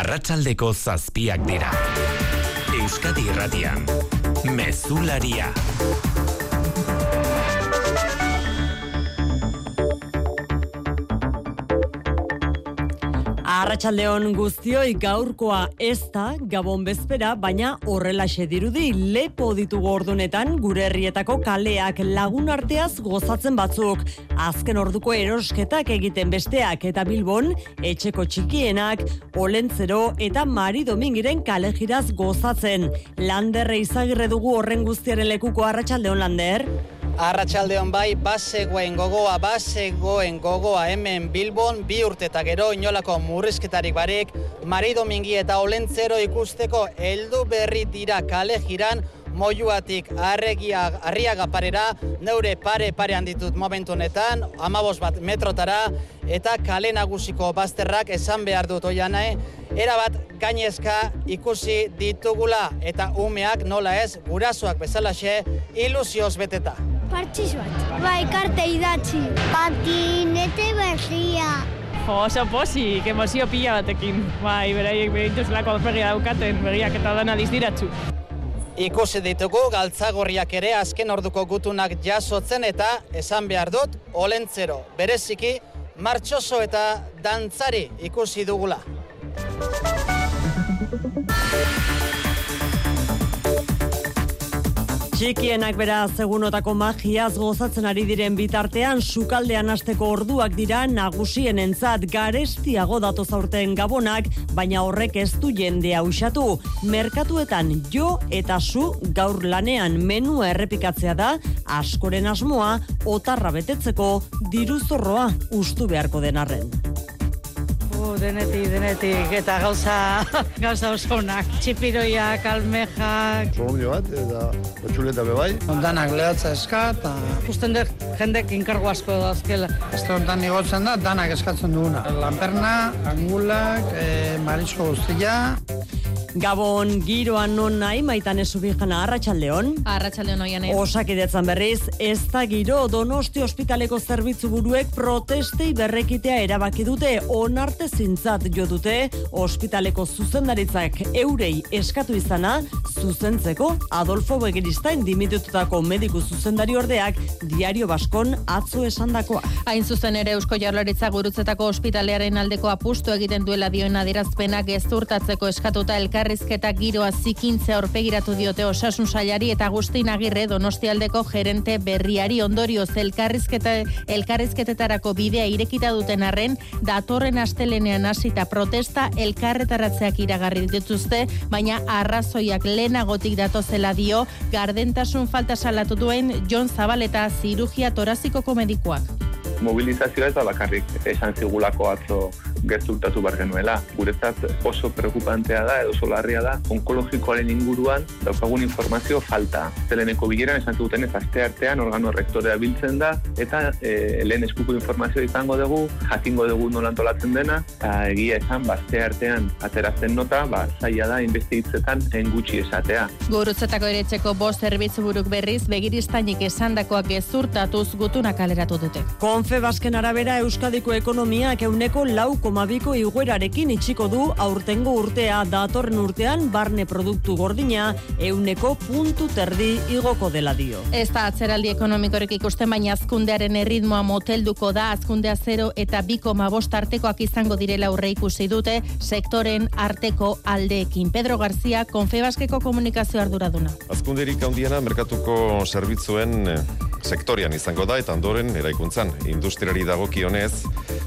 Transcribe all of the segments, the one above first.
Arratsaldeko zazpiak dira. Euskadi Irratian. Mezularia. Arratxaldeon guztioi gaurkoa ez da gabon bezpera, baina horrela dirudi lepo ditugu ordunetan gure herrietako kaleak lagun arteaz gozatzen batzuk. Azken orduko erosketak egiten besteak eta bilbon, etxeko txikienak, olentzero eta mari domingiren kalejiraz gozatzen. Landerre izagirre dugu horren guztiaren lekuko arratsaldeon lander. Arratxaldeon bai, basegoen gogoa, basegoen gogoa hemen Bilbon, bi urte eta gero inolako murrizketarik barik, Mari Domingi eta Olentzero ikusteko heldu berri dira kale jiran, moiuatik arregia, arriaga parera, neure pare pare handitut momentu honetan, amabos bat metrotara, eta kale nagusiko bazterrak esan behar dut oianai, erabat gainezka ikusi ditugula eta umeak nola ez gurasoak bezalaxe ilusioz beteta. Partxiz bat. Bai, karte idatzi. Patinete berria. Jo, oso posi, emozio pila batekin. Bai, beraiek behintu zelako alferria daukaten, berriak eta dana dizdiratzu. Ikusi ditugu galtzagorriak ere azken orduko gutunak jasotzen eta esan behar dut, olentzero, bereziki, martxoso eta dantzari ikusi dugula. Txikienak bera segunotako magiaz gozatzen ari diren bitartean sukaldean hasteko orduak dira nagusien entzat garestiago datoz aurten gabonak, baina horrek ez du jendea usatu. Merkatuetan jo eta su gaur lanean menua errepikatzea da, askoren asmoa, otarra betetzeko diruzorroa ustu beharko denarren. Denetik, denetik, eta gauza, gauza oso onak. Txipiroiak, almejak. Bomio bat, eta batxuleta bebai. Ondanak lehatza eska, eta usten dut jendek inkargo asko da azkela. Ez da ondan igotzen da, danak eskatzen duguna. Lanperna, angulak, e, marisko guztia. Gabon giroan non nahi maitan ezubijana arratsaldeon. Arratxaldeon oian Osakidetzan berriz, ez da giro donosti ospitaleko zerbitzu buruek protestei berrekitea erabaki dute onarte zintzat jo dute ospitaleko zuzendaritzak eurei eskatu izana zuzentzeko Adolfo Begiristain dimitututako mediku zuzendari ordeak diario baskon atzo esandakoa. Hain zuzen ere Eusko Jaurlaritza gurutzetako ospitalearen aldeko apustu egiten duela dioen adierazpenak gezurtatzeko eskatuta elkarrizketa giroa zikintzea aurpegiratu diote osasun sailari eta Agustin Agirre Donostialdeko gerente berriari. Ondorioz elkarrizketa elkarrizketetarako bidea irekita duten arren datorren astelenean hasita protesta elkarretaratzeak iragarri dituzte baina arrazoiak lehenagotik datozela dio. Gardentasun falta salatu duen John Zabaleta zirugia torazikoko medikuak mobilizazioa ez da bakarrik esan zigulako atzo gertultatu bar genuela. Guretzat oso preocupantea da edo solarria da onkologikoaren inguruan daukagun informazio falta. Zeleneko bileran esan zuten ez aste artean organo rektorea biltzen da eta e, lehen eskuko informazio izango dugu, jakingo dugu nola antolatzen dena, eta egia esan baste artean ateratzen nota, ba, zaila da investigitzetan engutxi esatea. Gurutzetako eretxeko bost zerbitzu buruk berriz begiristainik esandakoak gezurtatuz gutuna kaleratu dute. Konfe basken arabera Euskadiko ekonomiak euneko lau komabiko iguerarekin itxiko du aurtengo urtea datorren urtean barne produktu gordina euneko puntu terdi igoko dela dio. Ez da atzeraldi ekonomikorek ikusten baina azkundearen erritmoa motelduko da azkundea 0 eta 2,5 artekoak izango direla aurre ikusi dute sektoren arteko aldeekin. Pedro Garzia, Konfebaskeko komunikazio arduraduna. Azkunderik handiena merkatuko zerbitzuen eh, sektorian izango da eta ondoren eraikuntzan industriari dagokionez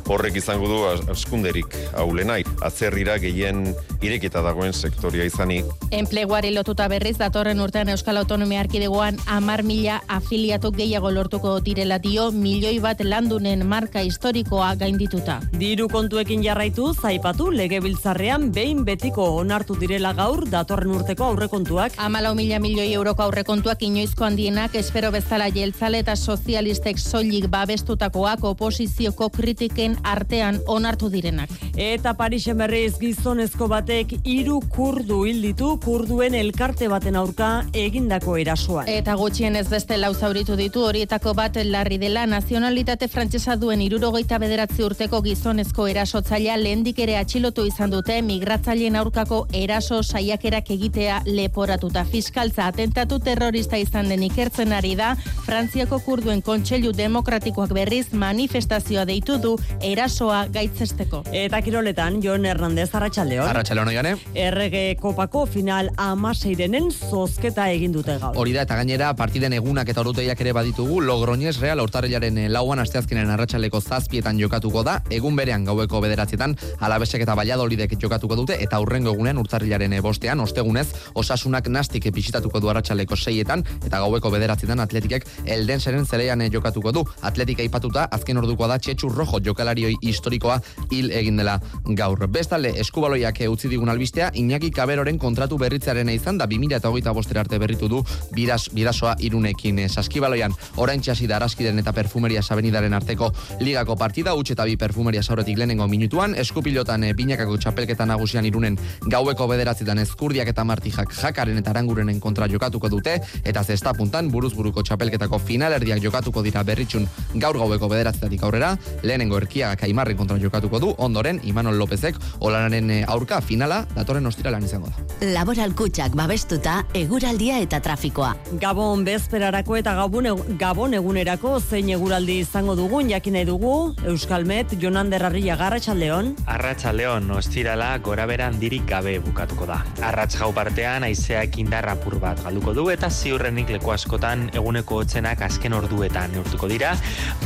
horrek izango du as- askunderik aulenai atzerrira gehien irekita dagoen sektoria izanik Enpleguari lotuta berriz datorren urtean Euskal Autonomia Erkidegoan amar mila afiliatu gehiago lortuko direla dio milioi bat landunen marka historikoa gaindituta. Diru kontuekin jarraitu zaipatu legebiltzarrean behin betiko onartu direla gaur datorren urteko aurrekontuak. Amalau mila milioi euroko aurrekontuak inoizko handienak espero bezala jeltzale eta sozialistek soilik babestutakoak oposizioko kritiken artean onartu direnak. Eta Parisen berriz gizonezko batek batek hiru kurdu hil ditu kurduen elkarte baten aurka egindako erasoan. Eta gutxienez beste lau zauritu ditu horietako bat larri dela nazionalitate frantsesa duen irurogeita bederatzi urteko gizonezko erasotzailea lehendik ere atxilotu izan dute migratzaileen aurkako eraso saiakerak egitea leporatuta fiskaltza atentatu terrorista izan den ikertzen ari da Frantziako kurduen kontseilu demokratikoak berriz manifestazioa deitu du erasoa gaitzesteko. Eta kiroletan, Jon Hernandez, Arratxaldeon. Arratxaldeon, oigane. Errege kopako final amaseirenen zozketa egin dute gaur. Hori da, eta gainera, partiden egunak eta oruteiak ere baditugu, Logroñez Real, urtarrilaren eh, lauan asteazkenen arratsaleko zazpietan jokatuko da, egun berean gaueko bederatzietan, alabesek eta baliadolidek jokatuko dute, eta hurrengo egunean urtarrilaren eh, bostean, ostegunez, osasunak nastik bisitatuko du arratsaleko seietan, eta gaueko bederatzietan atletikek elden seren zeleian eh, jokatuko du. Atletik aipatuta, azken ordukoa da, txetxu rojo jokalarioi historikoa hil egin dela gaur. Bestalde, eskubaloiak utzi digun albistea, Iñaki Kaberoren kontratu berritzearen izan da 2000 eta hogeita bostera arte berritu du bidas, bidasoa irunekin. Saskibaloian, orain txasi da araskiden eta perfumeria sabenidaren arteko ligako partida, utxe eta bi perfumeria sauretik lehenengo minutuan, eskupilotan e, binakako txapelketan nagusian irunen gaueko bederatzitan ezkurdiak eta martijak jakaren eta arangurenen kontra jokatuko dute, eta zesta puntan buruz buruko txapelketako finalerdiak jokatuko dira berritxun gaur gaueko bederatzitatik aurrera, lehenengo erkiagak aimarren kontra jokatuko du, ondoren Imanol Lopezek olanaren e, aurka finala datorren ostiralan izango da. Laboral kutsak babestuta eguraldia eta trafikoa. Gabon bezperarako eta gabon, gabon egunerako zein eguraldi izango dugun jakin nahi dugu Euskalmet Jonander Arria Garratxaldeon. Arratxaldeon ostirala gora beran dirik gabe bukatuko da. Arratx jau partean aizeak indarrapur bat galduko du eta ziurrenik leku askotan eguneko hotzenak azken orduetan neurtuko dira,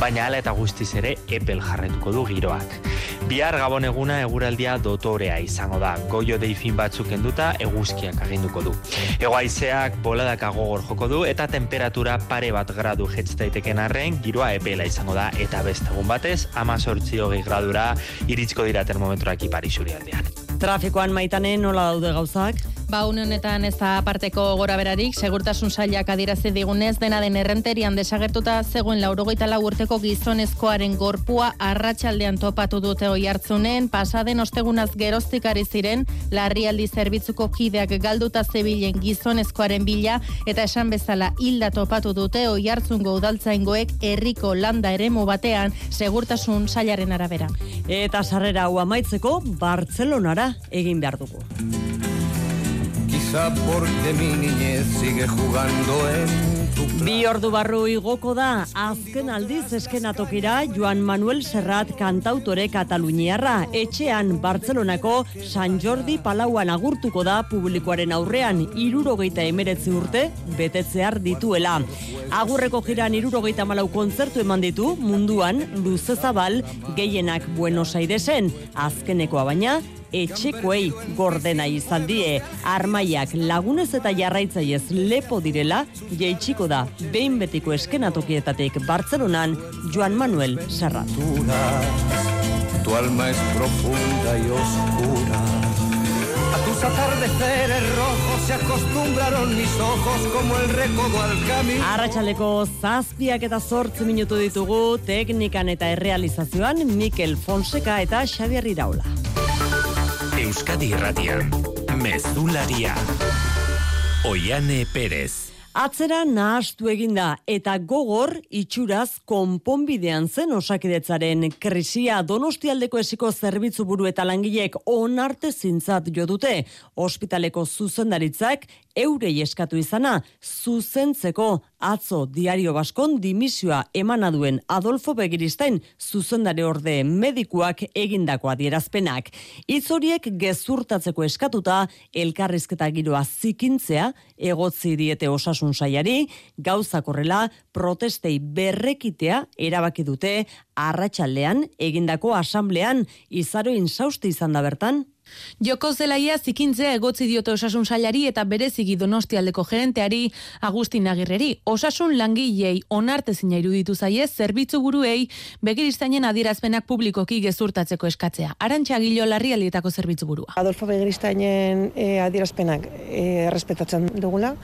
baina ala eta guztiz ere epel jarretuko du giroak. Bihar gabon eguna eguraldia dotorea izango da. Goio deifin batzuk enduta eguzkiak aginduko du. Ego aizeak boladak agogor joko du eta temperatura pare bat gradu jetz daiteken arren giroa epela izango da eta beste egun batez ama sortzi hogei gradura iritzko dira termometroak ipari aldean. Trafikoan maitanen nola daude gauzak? Ba, honetan ez da aparteko gora berarik, segurtasun sailak adirazi digunez, dena den errenterian desagertuta zegoen laurogeita lau urteko gizonezkoaren gorpua arratsaldean topatu dute oi hartzunen, pasaden ostegunaz geroztik ari ziren, larrialdi zerbitzuko kideak galduta zebilen gizonezkoaren bila, eta esan bezala hilda topatu dute oi hartzungo udaltzaingoek herriko landa eremu batean segurtasun sailaren arabera. Eta sarrera hau amaitzeko, Bartzelonara egin behar dugu. Quizá porque mi niñez sigue jugando en Bi ordu barru igoko da, azken aldiz eskenatokira Joan Manuel Serrat kantautore Kataluniarra. Etxean Bartzelonako San Jordi Palauan agurtuko da publikoaren aurrean irurogeita emeretzi urte betetzear dituela. Agurreko jiran irurogeita malau kontzertu eman ditu munduan luze zabal gehienak Buenos Airesen. Azkenekoa baina, etxekoei gordena izan die armaiak lagunez eta jarraitzaiez lepo direla jeitsiko da behin betiko eskenatokietatik Bartzelonan Joan Manuel Serrat. Tu alma es profunda y oscura. A tus atardeceres rojos se acostumbraron mis ojos como el recodo al camino. Arratxaleko zazpiak eta zortzi minutu ditugu teknikan eta errealizazioan Mikel Fonseca eta Xavier Iraula. Euskadi Irratian, Mezularia. Oiane Perez. Atzera nahastu eginda eta gogor itxuraz konponbidean zen osakidetzaren krisia donostialdeko esiko zerbitzu buru eta langileek onarte zintzat jo dute. Ospitaleko zuzendaritzak eurei eskatu izana zuzentzeko atzo diario baskon dimisioa emana duen Adolfo Begiristain zuzendare orde medikuak egindako adierazpenak. Itzoriek gezurtatzeko eskatuta elkarrizketa giroa zikintzea egotzi diete osasun saiari gauza korrela protestei berrekitea erabaki dute arratsaldean egindako asamblean izaro insausti izan da bertan Joko zelaia zikintzea egotzi diote osasun sailari eta berezigi donostialdeko gerenteari Agustin Agirreri. Osasun langilei onarte zina iruditu zaie zerbitzu buruei begiristainen adierazpenak publikoki gezurtatzeko eskatzea. Arantxa gilo larrialietako zerbitzu burua. Adolfo begiristainen e, adierazpenak e, errespetatzen dugula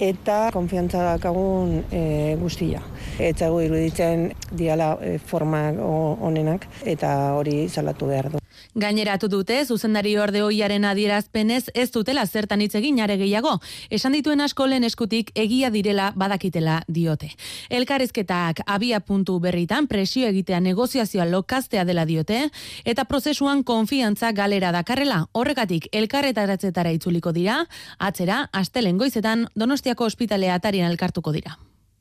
eta konfiantza dakagun e, guztia. Etzago iruditzen diala e, formak onenak eta hori salatu behar du. Gaineratu dute, zuzendari orde hoiaren adierazpenez ez dutela zertan hitz egin are gehiago. Esan dituen asko lehen eskutik egia direla badakitela diote. Elkarrizketak abia puntu berritan presio egitea negoziazioa lokaztea dela diote eta prozesuan konfiantza galera dakarrela. Horregatik elkarretaratzetara itzuliko dira, atzera astelen goizetan Donostiako ospitalea atarian elkartuko dira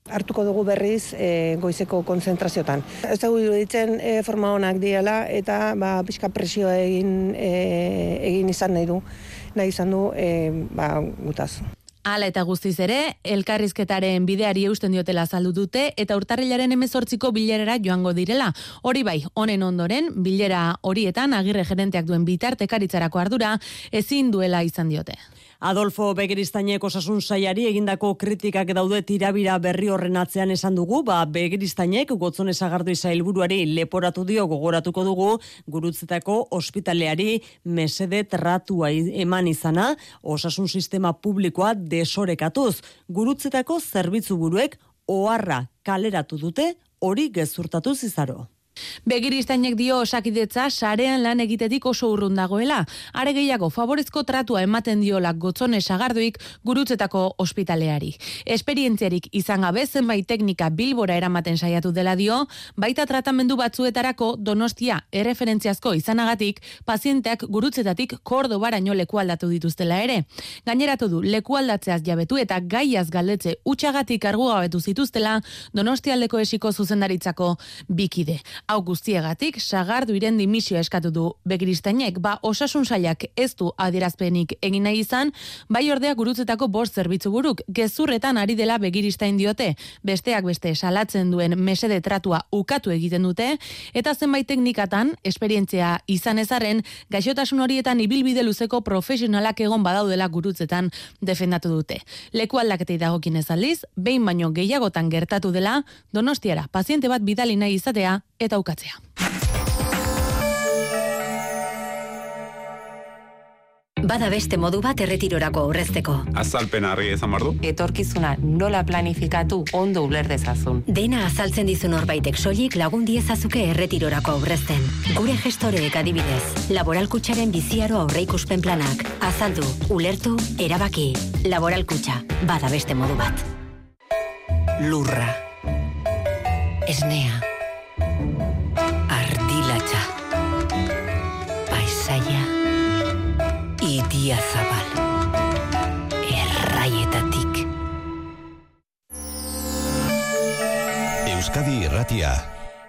hartuko dugu berriz e, goizeko konzentraziotan. Ez dugu iruditzen e, forma honak diela eta ba, pixka presio egin, e, egin izan nahi du, nahi izan du e, ba, gutaz. Hala eta guztiz ere, elkarrizketaren bideari eusten diotela azaldu dute eta urtarrilaren emezortziko bilerera joango direla. Hori bai, honen ondoren, bilera horietan agirre gerenteak duen bitartekaritzarako ardura ezin duela izan diote. Adolfo Begiristainek osasun saiari egindako kritikak daude tirabira berri horren atzean esan dugu, ba Begiristainek gotzon esagardu zailburuari leporatu dio gogoratuko dugu gurutzetako ospitaleari mesede tratua eman izana, osasun sistema publikoa desorekatuz. Gurutzetako zerbitzu buruek oharra kaleratu dute hori gezurtatu zizaro. Begiristainek dio osakidetza sarean lan egitetik oso urrun dagoela. Are gehiago favorezko tratua ematen diola gotzone sagarduik gurutzetako ospitaleari. Esperientziarik izan gabe zenbait teknika bilbora eramaten saiatu dela dio, baita tratamendu batzuetarako donostia erreferentziazko izanagatik pazienteak gurutzetatik kordobaraino leku aldatu dituztela ere. Gaineratu du leku aldatzeaz jabetu eta gaiaz galdetze utxagatik argu gabetu zituztela donostialdeko esiko zuzendaritzako bikide. Hau guztiegatik, sagardu iren dimisio eskatu du begiristainek, ba osasun sailak ez du adierazpenik egin nahi izan, bai ordea gurutzetako bost zerbitzu buruk, gezurretan ari dela begiristain diote, besteak beste salatzen duen mesede tratua ukatu egiten dute, eta zenbait teknikatan, esperientzia izan ezaren, gaixotasun horietan ibilbide luzeko profesionalak egon badaudela gurutzetan defendatu dute. Leku aldaketei dagokin ez aldiz, behin baino gehiagotan gertatu dela, donostiara, paziente bat bidali nahi izatea, eta ukatzea. Bada beste modu bat erretirorako aurrezteko. Azalpen harri ezan bardu? Etorkizuna nola planifikatu ondo uler dezazun. Dena azaltzen dizun horbaitek soilik lagun diezazuke erretirorako aurrezten. Gure gestoreek adibidez, laboralkutsaren biziaro aurreikuspen planak. Azaldu, ulertu, erabaki. Laboralkutsa, bada beste modu bat. Lurra. Esnea. Idia Zabal. Erraietatik. Euskadi Irratia.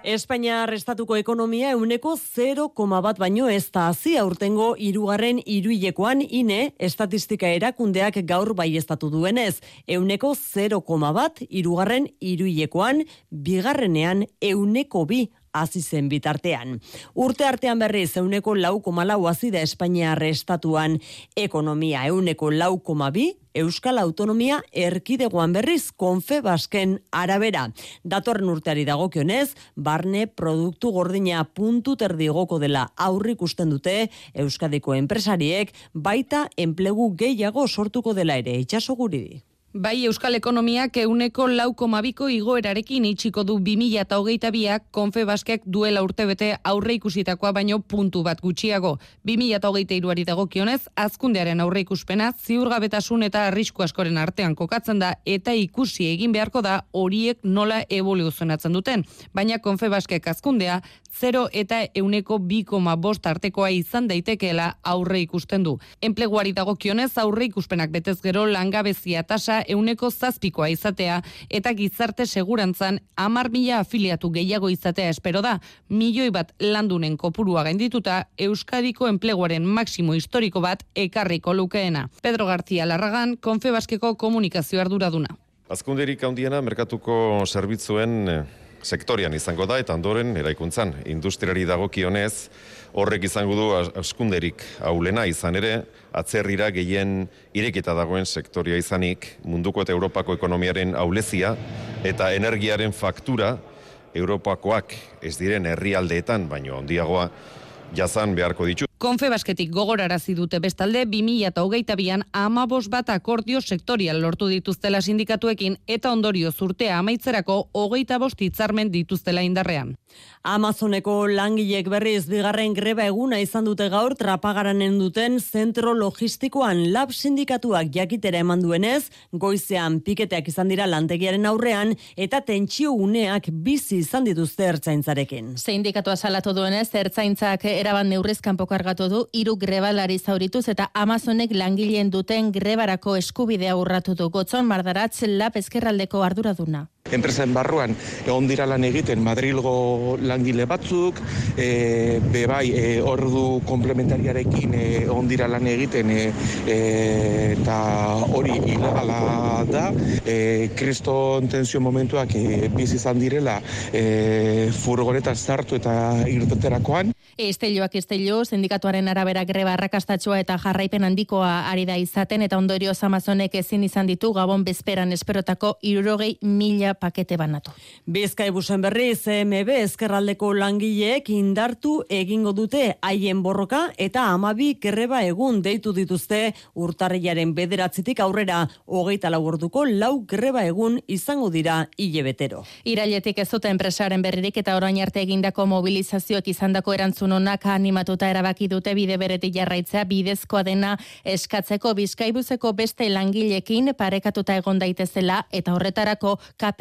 Espainia restatuko ekonomia euneko 0, bat baino ez da hazi aurtengo irugarren iruilekoan ine estatistika erakundeak gaur bai estatu duenez. Euneko 0, bat irugarren iruilekoan bigarrenean euneko bi hasi zen bitartean. Urte artean berri zeuneko lau koma azida Espainia estatuan ekonomia euneko lau koma bi, Euskal Autonomia erkidegoan berriz konfe basken arabera. Datorren urteari dagokionez, barne produktu gordina puntu terdigoko dela aurrik usten dute Euskadiko enpresariek baita enplegu gehiago sortuko dela ere itxaso guridi. Bai Euskal Ekonomiak euneko lauko mabiko igoerarekin itxiko du 2000 eta hogeita biak konfe baskek duela urtebete aurre ikusitakoa baino puntu bat gutxiago. 2000 eta hogeita iruari dagokionez, azkundearen aurre ikuspena ziurgabetasun eta arrisku askoren artean kokatzen da eta ikusi egin beharko da horiek nola evoluzionatzen duten. Baina konfe baskek azkundea 0 eta euneko 2,5 bost artekoa izan daitekeela aurre ikusten du. Enpleguari dagokionez aurre ikuspenak betez gero langabezia tasa euneko zazpikoa izatea eta gizarte segurantzan amar mila afiliatu gehiago izatea espero da. Milioi bat landunen kopurua gaindituta Euskadiko enpleguaren maksimo historiko bat ekarriko lukeena. Pedro García Larragan, Konfebaskeko komunikazio arduraduna. Azkunderik handiena merkatuko zerbitzuen eh, sektorian izango da eta ondoren eraikuntzan industriari dagokionez horrek izango du askunderik aulena izan ere atzerrira gehien irekita dagoen sektoria izanik munduko eta Europako ekonomiaren aulezia eta energiaren faktura Europakoak ez diren herrialdeetan baino handiagoa jazan beharko ditu. Konfe basketik gogorarazi dute bestalde 2022an 15 bat akordio sektorial lortu dituztela sindikatuekin eta ondorio zurtea amaitzerako 25 hitzarmen dituztela indarrean. Amazoneko langilek berriz bigarren greba eguna izan dute gaur trapagaranen duten zentro logistikoan lab sindikatuak jakitera eman duenez, goizean piketeak izan dira lantegiaren aurrean eta tentsio uneak bizi izan dituzte ertzaintzarekin. Sindikatua salatu duenez, ertzaintzak eraban neurriz kanpo kargatu du hiru grebalari zaurituz eta Amazonek langileen duten grebarako eskubidea urratu du. Gotzon Mardaratz lab eskerraldeko arduraduna. Enpresen barruan egon dira lan egiten Madrilgo langile batzuk, e, bebai e, ordu komplementariarekin e, egon dira lan egiten e, e, eta hori ilegala da. E, kriston tensio momentuak e, bizi izan direla e, furgoneta sartu eta irteterakoan. Esteloak estelo, sindikatuaren arabera greba arrakastatxoa eta jarraipen handikoa ari da izaten eta ondorio Amazonek ezin izan ditu gabon bezperan esperotako irurogei mila pakete banatu. Bizkai busen berri, CMB eskerraldeko langileek indartu egingo dute haien borroka eta amabi greba egun deitu dituzte urtarriaren bederatzitik aurrera hogeita lagorduko lau greba egun izango dira hile betero. Irailetik ez dute enpresaren berririk eta orain arte egindako mobilizazioak izandako erantzun onak animatuta erabaki dute bide beretik jarraitzea bidezkoa dena eskatzeko bizkaibuzeko beste langilekin parekatuta egon daitezela eta horretarako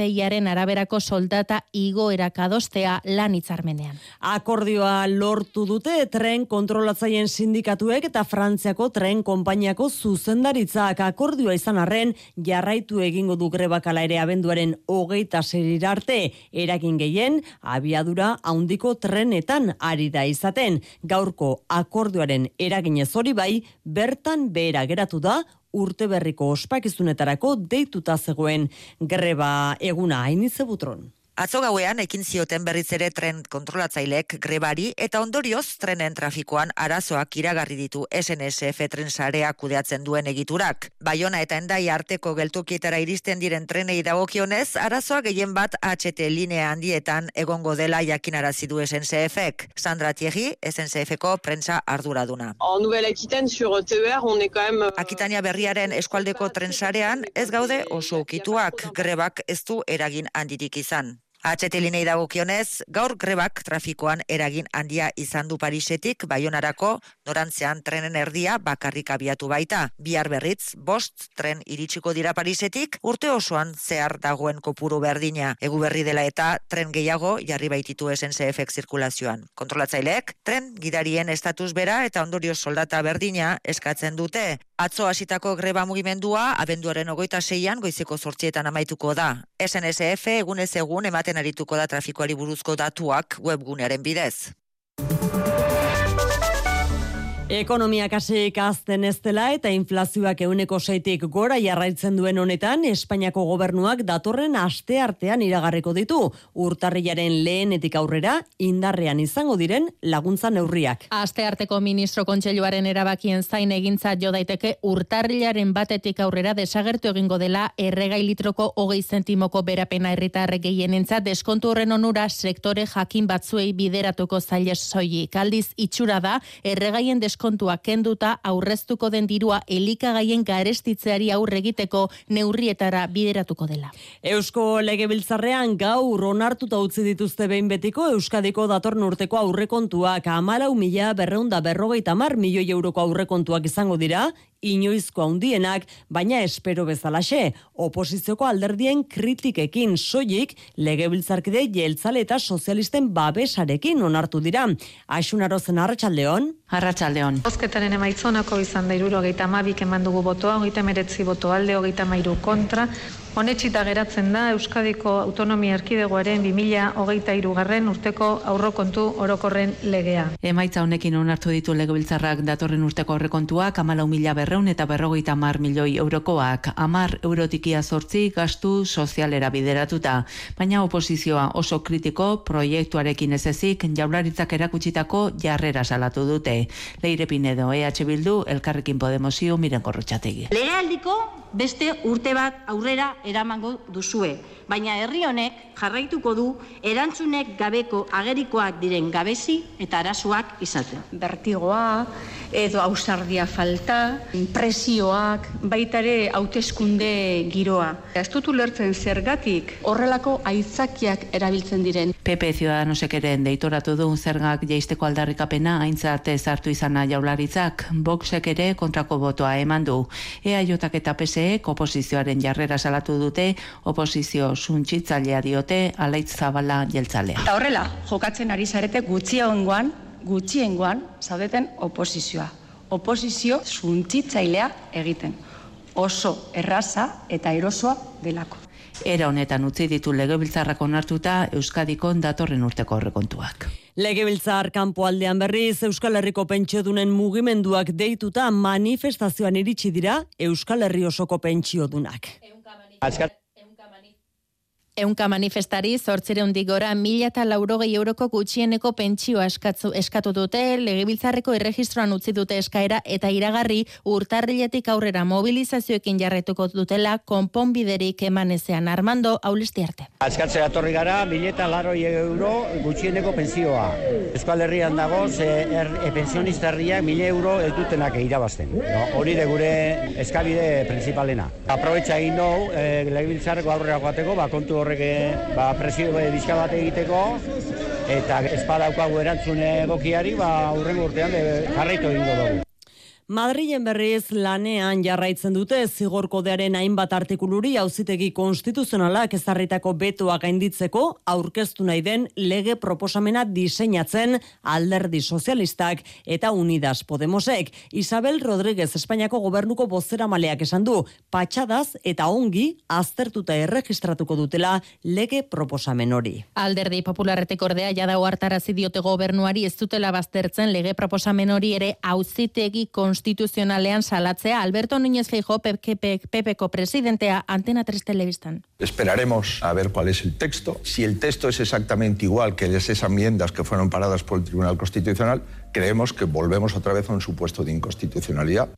KPIaren araberako soldata igoera kadostea lan hitzarmenean. Akordioa lortu dute tren kontrolatzaien sindikatuek eta Frantziako tren konpainiako zuzendaritzak. Akordioa izan arren jarraitu egingo du grebakala ere abenduaren hogeita arte. Erakin gehien abiadura haundiko trenetan ari da izaten. Gaurko akordioaren eraginez hori bai bertan behera geratu da urte berriko ospakizunetarako deituta zegoen greba eguna hainitze butron. Atzo gauean ekin zioten berriz ere tren kontrolatzailek grebari eta ondorioz trenen trafikoan arazoak iragarri ditu SNSF trensarea kudeatzen duen egiturak. Baiona eta endai arteko geltokietara iristen diren trenei dagokionez, arazoa gehien bat HT linea handietan egongo dela jakinarazi du SNCF-ek. Sandra Thierry, SNCF-ko prensa arduraduna. En Nouvelle-Aquitaine sur TER, on est quand même Akitania berriaren eskualdeko trensarean ez gaude oso ukituak grebak ez du eragin handirik izan. Atxetelinei dagokionez, gaur grebak trafikoan eragin handia izan du Parisetik, Baionarako, norantzean trenen erdia bakarrik abiatu baita. Bihar berritz, bost tren iritsiko dira Parisetik, urte osoan zehar dagoen kopuru berdina. Egu berri dela eta tren gehiago jarri baititu SNCF zirkulazioan. Kontrolatzaileek, tren gidarien estatus bera eta ondorio soldata berdina eskatzen dute. Atzo hasitako greba mugimendua, abenduaren ogoita seian, goizeko sortzietan amaituko da. SNSF egunez egun ematen arituko da trafikoari buruzko datuak webgunearen bidez. Ekonomia kasik azten ez dela eta inflazioak euneko seitik gora jarraitzen duen honetan, Espainiako gobernuak datorren aste artean iragarriko ditu. Urtarrilaren lehenetik aurrera, indarrean izango diren laguntza neurriak. Aste arteko ministro kontseiluaren erabakien zain egintza jo daiteke urtarrilaren batetik aurrera desagertu egingo dela erregai litroko hogei zentimoko berapena herritarre gehienentzat deskontu horren onura sektore jakin batzuei bideratuko zailez soilik. Aldiz itxura da erregaien deskontua kenduta aurreztuko den dirua elikagaien garestitzeari aurre egiteko neurrietara bideratuko dela. Eusko Legebiltzarrean gaur onartuta utzi dituzte behin betiko Euskadiko datorn urteko aurrekontuak amalau mila berreunda berrogeita mar milioi euroko aurrekontuak izango dira, inoizko handienak, baina espero bezalaxe, oposizioko alderdien kritikekin soilik legebiltzarkide jeltzale eta sozialisten babesarekin onartu dira. Aixunarozen arratsaldeon. Arratsaldeon. Bozketaren emaitzonako izan da irurogeita amabik eman dugu botoa, hogeita meretzi boto alde, hogeita mairu kontra, Honetxita geratzen da Euskadiko Autonomia Erkidegoaren 2023 garren urteko aurrokontu orokorren legea. Emaitza honekin onartu ditu legebiltzarrak datorren urteko aurrekontuak 14.000 berreun eta berrogeita mar milioi eurokoak, amar eurotikia sortzi gastu sozialera bideratuta. Baina oposizioa oso kritiko proiektuarekin ez ezik jaularitzak erakutsitako jarrera salatu dute. Leire Pinedo, EH Bildu, Elkarrekin Podemosio, miren korrotxategi. Legealdiko beste urte bat aurrera eramango duzue. Baina herri honek jarraituko du erantzunek gabeko agerikoak diren gabezi eta arazoak izaten. Bertigoa, edo ausardia falta, presioak, baita ere hauteskunde giroa. Ez dut ulertzen zergatik horrelako aitzakiak erabiltzen diren. PP Ciudadanosek ere deitoratu du zergak jaisteko aldarrikapena aintzat hartu izana jaularitzak, Voxek ere kontrako botoa eman du. EAJak eta PSEek oposizioaren jarrera salatu dute, oposizio suntsitzailea diote, alaitz zabala jeltzalea. Eta horrela, jokatzen ari zarete gutxiengoan, gutxiengoan, zaudeten oposizioa. Oposizio suntzitzailea egiten. Oso erraza eta erosoa delako. Era honetan utzi ditu legebiltzarrak onartuta Euskadiko datorren urteko horrekontuak. Legebiltzar kanpoaldean berriz Euskal Herriko pentsiodunen mugimenduak deituta manifestazioan iritsi dira Euskal Herri osoko pentsiodunak. Eunka manifestari zortzireun digora mila eta laurogei euroko gutxieneko pentsioa eskatzu, eskatu dute, legebiltzarreko erregistroan utzi dute eskaera eta iragarri urtarriletik aurrera mobilizazioekin jarretuko dutela konponbiderik emanezean Armando Aulesti arte. Askatzea atorri gara, mila eta laroi euro gutxieneko pensioa. Euskal Herrian dago, ze er, e, pensionista mila euro ez dutenak irabazten. No, hori de gure eskabide principalena. Aprobetxa egin dugu, e, legebiltzarreko aurrera joateko, ba, kontu horrek eh, ba, presio bizka bat egiteko eta espadaukagu erantzune egokiari ba, urrengo urtean jarraitu egingo dugu. Madrilen berriz lanean jarraitzen dute zigorkodearen hainbat artikuluri auzitegi konstituzionalak ezarritako betoa gainditzeko aurkeztu nahi den lege proposamena diseinatzen alderdi sozialistak eta Unidas Podemosek. Isabel Rodríguez Espainiako gobernuko bozera maleak esan du, patxadaz eta ongi aztertuta erregistratuko dutela lege proposamen hori. Alderdi popularretek ordea jada hartarazi diote gobernuari ez dutela baztertzen lege proposamen hori ere auzitegi konstituzionalak konstituzionalean salatzea Alberto Núñez Feijo, PPko presidentea, Antena 3 Telebistan. Esperaremos a ver cuál es el texto. Si el texto es exactamente igual que esas enmiendas que fueron paradas por el Tribunal Constitucional, creemos que volvemos otra vez a un supuesto de inconstitucionalidad.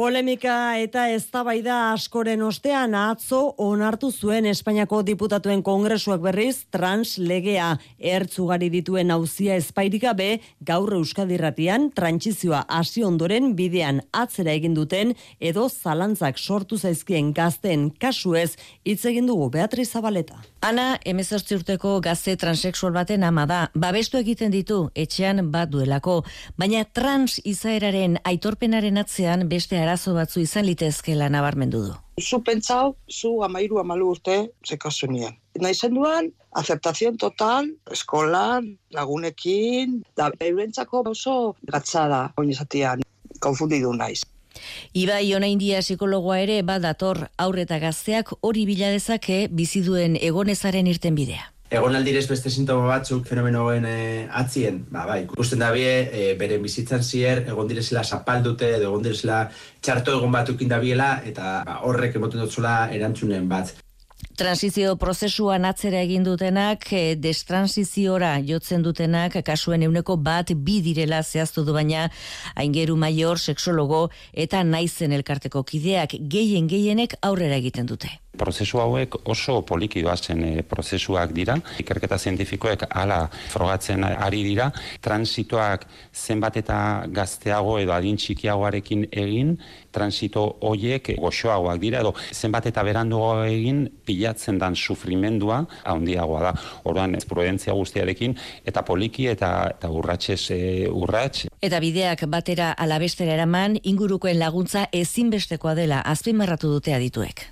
Polemika eta eztabaida askoren ostean atzo onartu zuen Espainiako diputatuen kongresuak berriz trans legea ertzugari dituen auzia espairik gabe gaur euskadirratian trantsizioa hasi ondoren bidean atzera egin duten edo zalantzak sortu zaizkien gazten kasuez hitz egin dugu Beatriz Zabaleta. Ana, emezortzi urteko gazte transexual baten ama da, babestu egiten ditu, etxean bat duelako, baina trans izaeraren aitorpenaren atzean beste arazo batzu izan litezkela nabarmendu du. Zu pentsau, zu amairu amalu urte zekazu nien. Naizen duan, aceptazion total, eskolan, lagunekin, da eurentzako oso gatzada, oinizatian, konfundidu naiz. Ibai ona india psikologoa ere badator aurreta gazteak hori bila dezake bizi duen egonezaren irten bidea. Egon aldirez beste sintoma batzuk fenomenoen e, atzien, ba, bai, ikusten da bie, e, bere bizitzan zier, egon direzela zapaldute, edo egon direzela txarto egon batukin da biela, eta ba, horrek emoten dutzula erantzunen bat. Transizio prozesuan atzera egin dutenak, e, destransiziora jotzen dutenak, kasuen euneko bat bi direla zehaztu du baina, aingeru maior, seksologo eta naizen elkarteko kideak gehien gehienek aurrera egiten dute prozesu hauek oso poliki doazen e, prozesuak dira. Ikerketa zientifikoek hala frogatzen ari dira. Transitoak zenbat eta gazteago edo adin txikiagoarekin egin, transito hoiek goxoagoak dira edo zenbat eta beranduago egin pilatzen dan sufrimendua handiagoa da. Orduan prudentzia guztiarekin eta poliki eta, eta urratxez e, urratx. Eta bideak batera alabestera eraman ingurukoen laguntza ezinbestekoa dela azpimarratu dute adituek.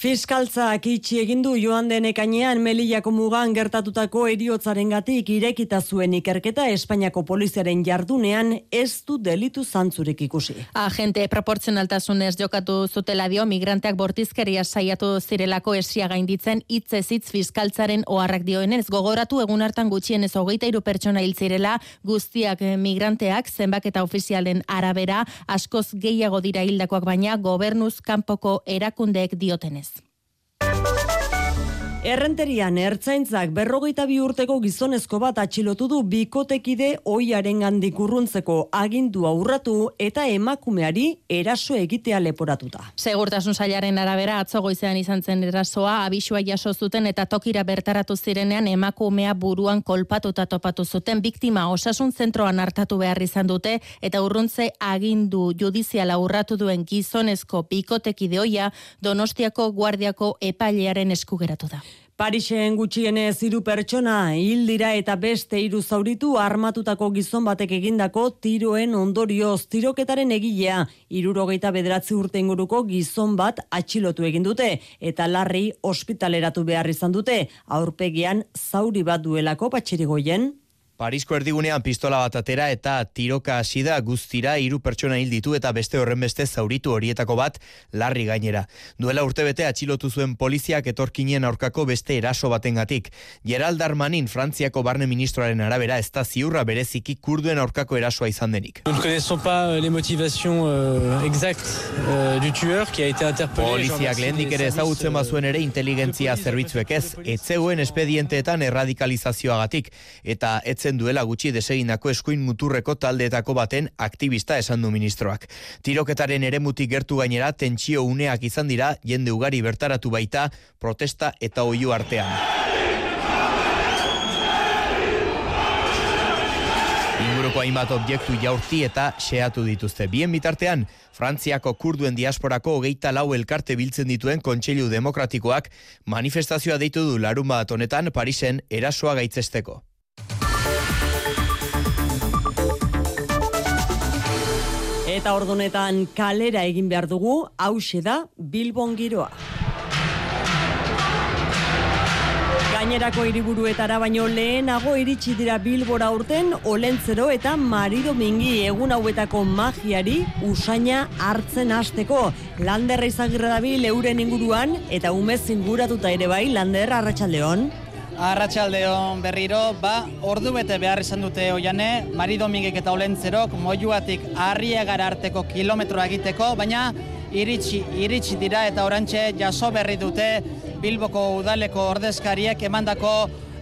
Fiskaltzak itxi egin du joan den ekainean Melillako mugan gertatutako eriotzarengatik irekita zuen ikerketa Espainiako poliziaren jardunean ez du delitu zantzurik ikusi. Agente proportzionaltasunez jokatu zutela dio migranteak bortizkeria saiatu zirelako esia gainditzen hitz hitz fiskaltzaren oharrak dioenez gogoratu egun hartan gutxienez hogeita hiru pertsona hil zirela guztiak migranteak zenbaketa ofizialen arabera askoz gehiago dira hildakoak baina gobernuz kanpoko erakundeek diotenez. Errenterian ertzaintzak berrogeita bi urteko gizonezko bat atxilotu du bikotekide oiaren gandik urruntzeko agindua urratu eta emakumeari eraso egitea leporatuta. Segurtasun sailaren arabera atzo goizean izan zen erasoa abisua jaso zuten eta tokira bertaratu zirenean emakumea buruan kolpatuta topatu zuten biktima osasun zentroan hartatu behar izan dute eta urruntze agindu judiziala urratu duen gizonezko bikotekide oia Donostiako guardiako epailearen eskugeratu da. Parisen gutxienez hiru pertsona hil dira eta beste hiru zauritu armatutako gizon batek egindako tiroen ondorioz tiroketaren egilea hirurogeita bederatzi urte inguruko gizon bat atxilotu egin dute eta larri ospitaleratu behar izan dute aurpegian zauri bat duelako patxerigoien. Parisko erdigunean pistola bat atera eta tiroka hasi da guztira hiru pertsona hil ditu eta beste horren beste zauritu horietako bat larri gainera. Duela urtebete atxilotu zuen poliziak etorkinien aurkako beste eraso batengatik. Gerald Darmanin Frantziako barne ministroaren arabera ez da ziurra bereziki kurduen aurkako erasoa izan denik. Nous ne connaissons pas euh, les motivations euh, exactes euh, du tueur qui a été interpellé. Poliziak lehendik ere ezagutzen bazuen ere inteligentzia zerbitzuek ez, etzeuen espedienteetan erradikalizazioagatik eta etzen duela gutxi desegindako eskuin muturreko taldeetako baten aktivista esan du ministroak. Tiroketaren eremutik gertu gainera tentsio uneak izan dira jende ugari bertaratu baita protesta eta oiu artean. Inguruko hainbat objektu jaurti eta xeatu dituzte. Bien bitartean, Frantziako kurduen diasporako hogeita lau elkarte biltzen dituen kontseilu demokratikoak manifestazioa deitu du larun bat honetan Parisen erasoa gaitzesteko. Eta ordunetan kalera egin behar dugu, hause da Bilbon giroa. Gainerako hiriburuetara baino lehenago iritsi dira Bilbora urten Olentzero eta Marido Mingi egun hauetako magiari usaina hartzen hasteko. Landerra izagirra dabil euren inguruan eta umez inguratuta ere bai Lander Arratsaldeon. Arratxaldeon berriro, ba, ordu bete behar izan dute oiane, Mari Domingek eta Olentzerok, moiuatik arriagara arteko kilometroa egiteko, baina iritsi, iritsi dira eta orantxe jaso berri dute Bilboko udaleko ordezkariek emandako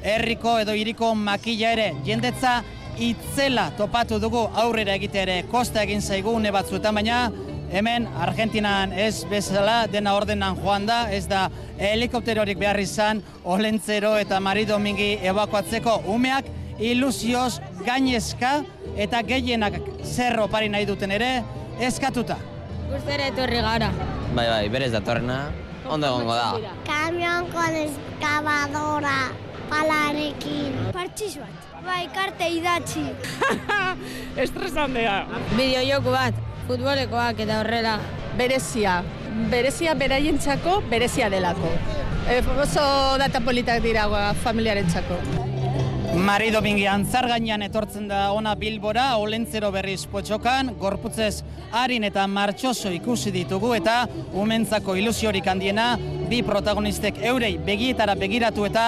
herriko edo hiriko makila ere. Jendetza itzela topatu dugu aurrera egite ere kosta egin zaigu une batzuetan, baina hemen Argentinan ez bezala dena ordenan joan da, ez da helikopterorik behar izan Olentzero eta Mari Domingi ebakuatzeko umeak ilusioz gainezka eta gehienak zerro pari nahi duten ere eskatuta. Guztere etorri gara. Bai, bai, berez da torrena, ondo egongo da. Kamion con excavadora, palarekin. Partxiz bat. Bai, karte idatzi. Estresandea. Bideo joku bat, futbolekoak eta horrela. Berezia. Berezia beraientzako, berezia delako. E, oso data politak dira familiarentzako. Mari Domingi antzar gainean etortzen da ona Bilbora, Olentzero berriz potxokan, gorputzez harin eta martxoso ikusi ditugu eta umentzako ilusiorik handiena bi protagonistek eurei begietara begiratu eta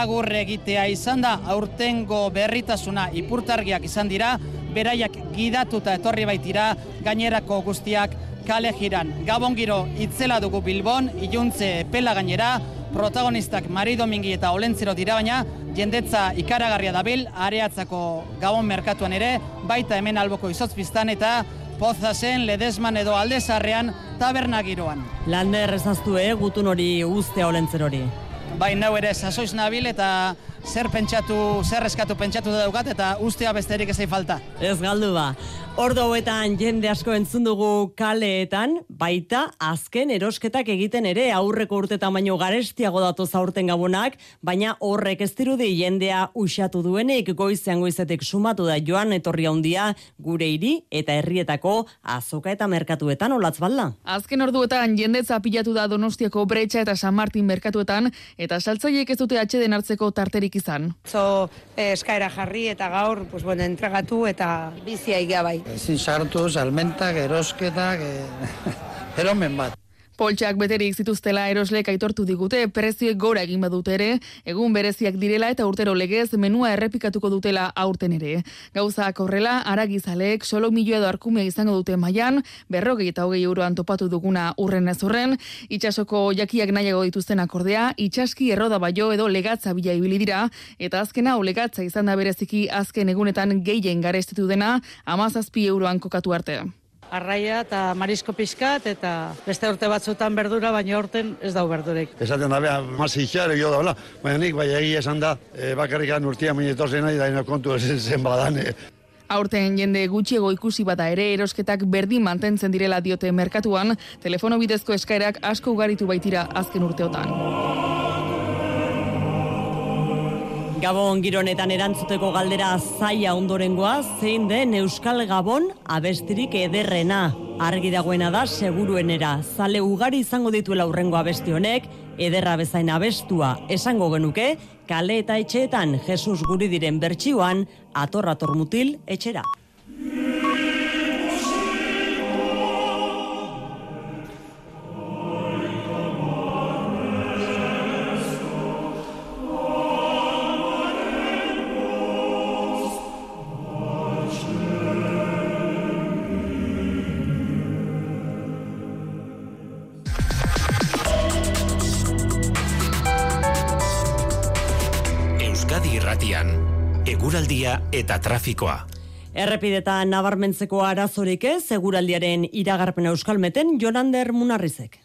agurre egitea izan da aurtengo berritasuna ipurtargiak izan dira, beraiak gidatuta etorri baitira, gainerako guztiak kale jiran. Gabon giro itzela dugu Bilbon, iluntze pela gainera, protagonistak Mari Domingi eta Olentzero dira baina, jendetza ikaragarria dabil, areatzako gabon merkatuan ere, baita hemen alboko izozpiztan eta pozazen ledesman edo aldezarrean taberna giroan. Lander ezaztu, eh, gutun hori ustea Olentzero hori. Bai, neu ere sasoiz nabil eta zer pentsatu, zer eskatu pentsatu da daukat eta ustea besterik ezai falta. Ez galdu ba. Ordo hauetan jende asko entzun dugu kaleetan, baita azken erosketak egiten ere aurreko urtetan baino garestiago datu zaurten gabonak, baina horrek ez dirudi jendea usatu duenik goizean goizetik sumatu da joan etorri handia gure hiri eta herrietako azoka eta merkatuetan olatz balda. Azken orduetan jende zapilatu da Donostiako Bretxa eta San Martin merkatuetan eta saltzaileek ez dute atxeden hartzeko tarterik izan. Zo eh, eskaera jarri eta gaur pues, bueno, entregatu eta bizia iga bai. Ezin sartu, salmentak, erosketak, eromen bat. Poltsak beterik zituztela eroslek aitortu digute, prezioek gora egin badute ere, egun bereziak direla eta urtero legez menua errepikatuko dutela aurten ere. Gauzak horrela, aragizalek solo milio edo arkumea izango dute maian, berrogei eta hogei euroan topatu duguna urren ez urren, itxasoko jakiak nahiago dituzten akordea, itxaski erroda baio edo legatza bila ibili dira, eta azkena hau legatza izan da bereziki azken egunetan gehien garestetu dena, amazazpi euroan kokatu arte arraia eta marisko pizkat eta beste urte batzutan berdura, baina horten ez dau berdurek. Esaten da, beha, masi itxar, jo da, baina nik, bai egia esan da, e, bakarrikan urtia minitozen nahi, da kontu zen badan. E. Aurten jende gutxiego ikusi bada ere erosketak berdin mantentzen direla diote merkatuan, telefono bidezko eskaerak asko ugaritu baitira azken urteotan. Gabon gironetan erantzuteko galdera zaia ondorengoa, zein den Euskal Gabon abestirik ederrena. Argi dagoena da seguruenera, zale ugari izango dituela urrengo abesti honek, ederra bezain abestua esango genuke, kale eta etxeetan Jesus guri diren bertsioan, ator-ator mutil etxera. Eta trafikoa. Errepidetan nabarmentzeko arazorik ez, seguraldiaren iragarpen euskalmeten Jonander Munarrizek.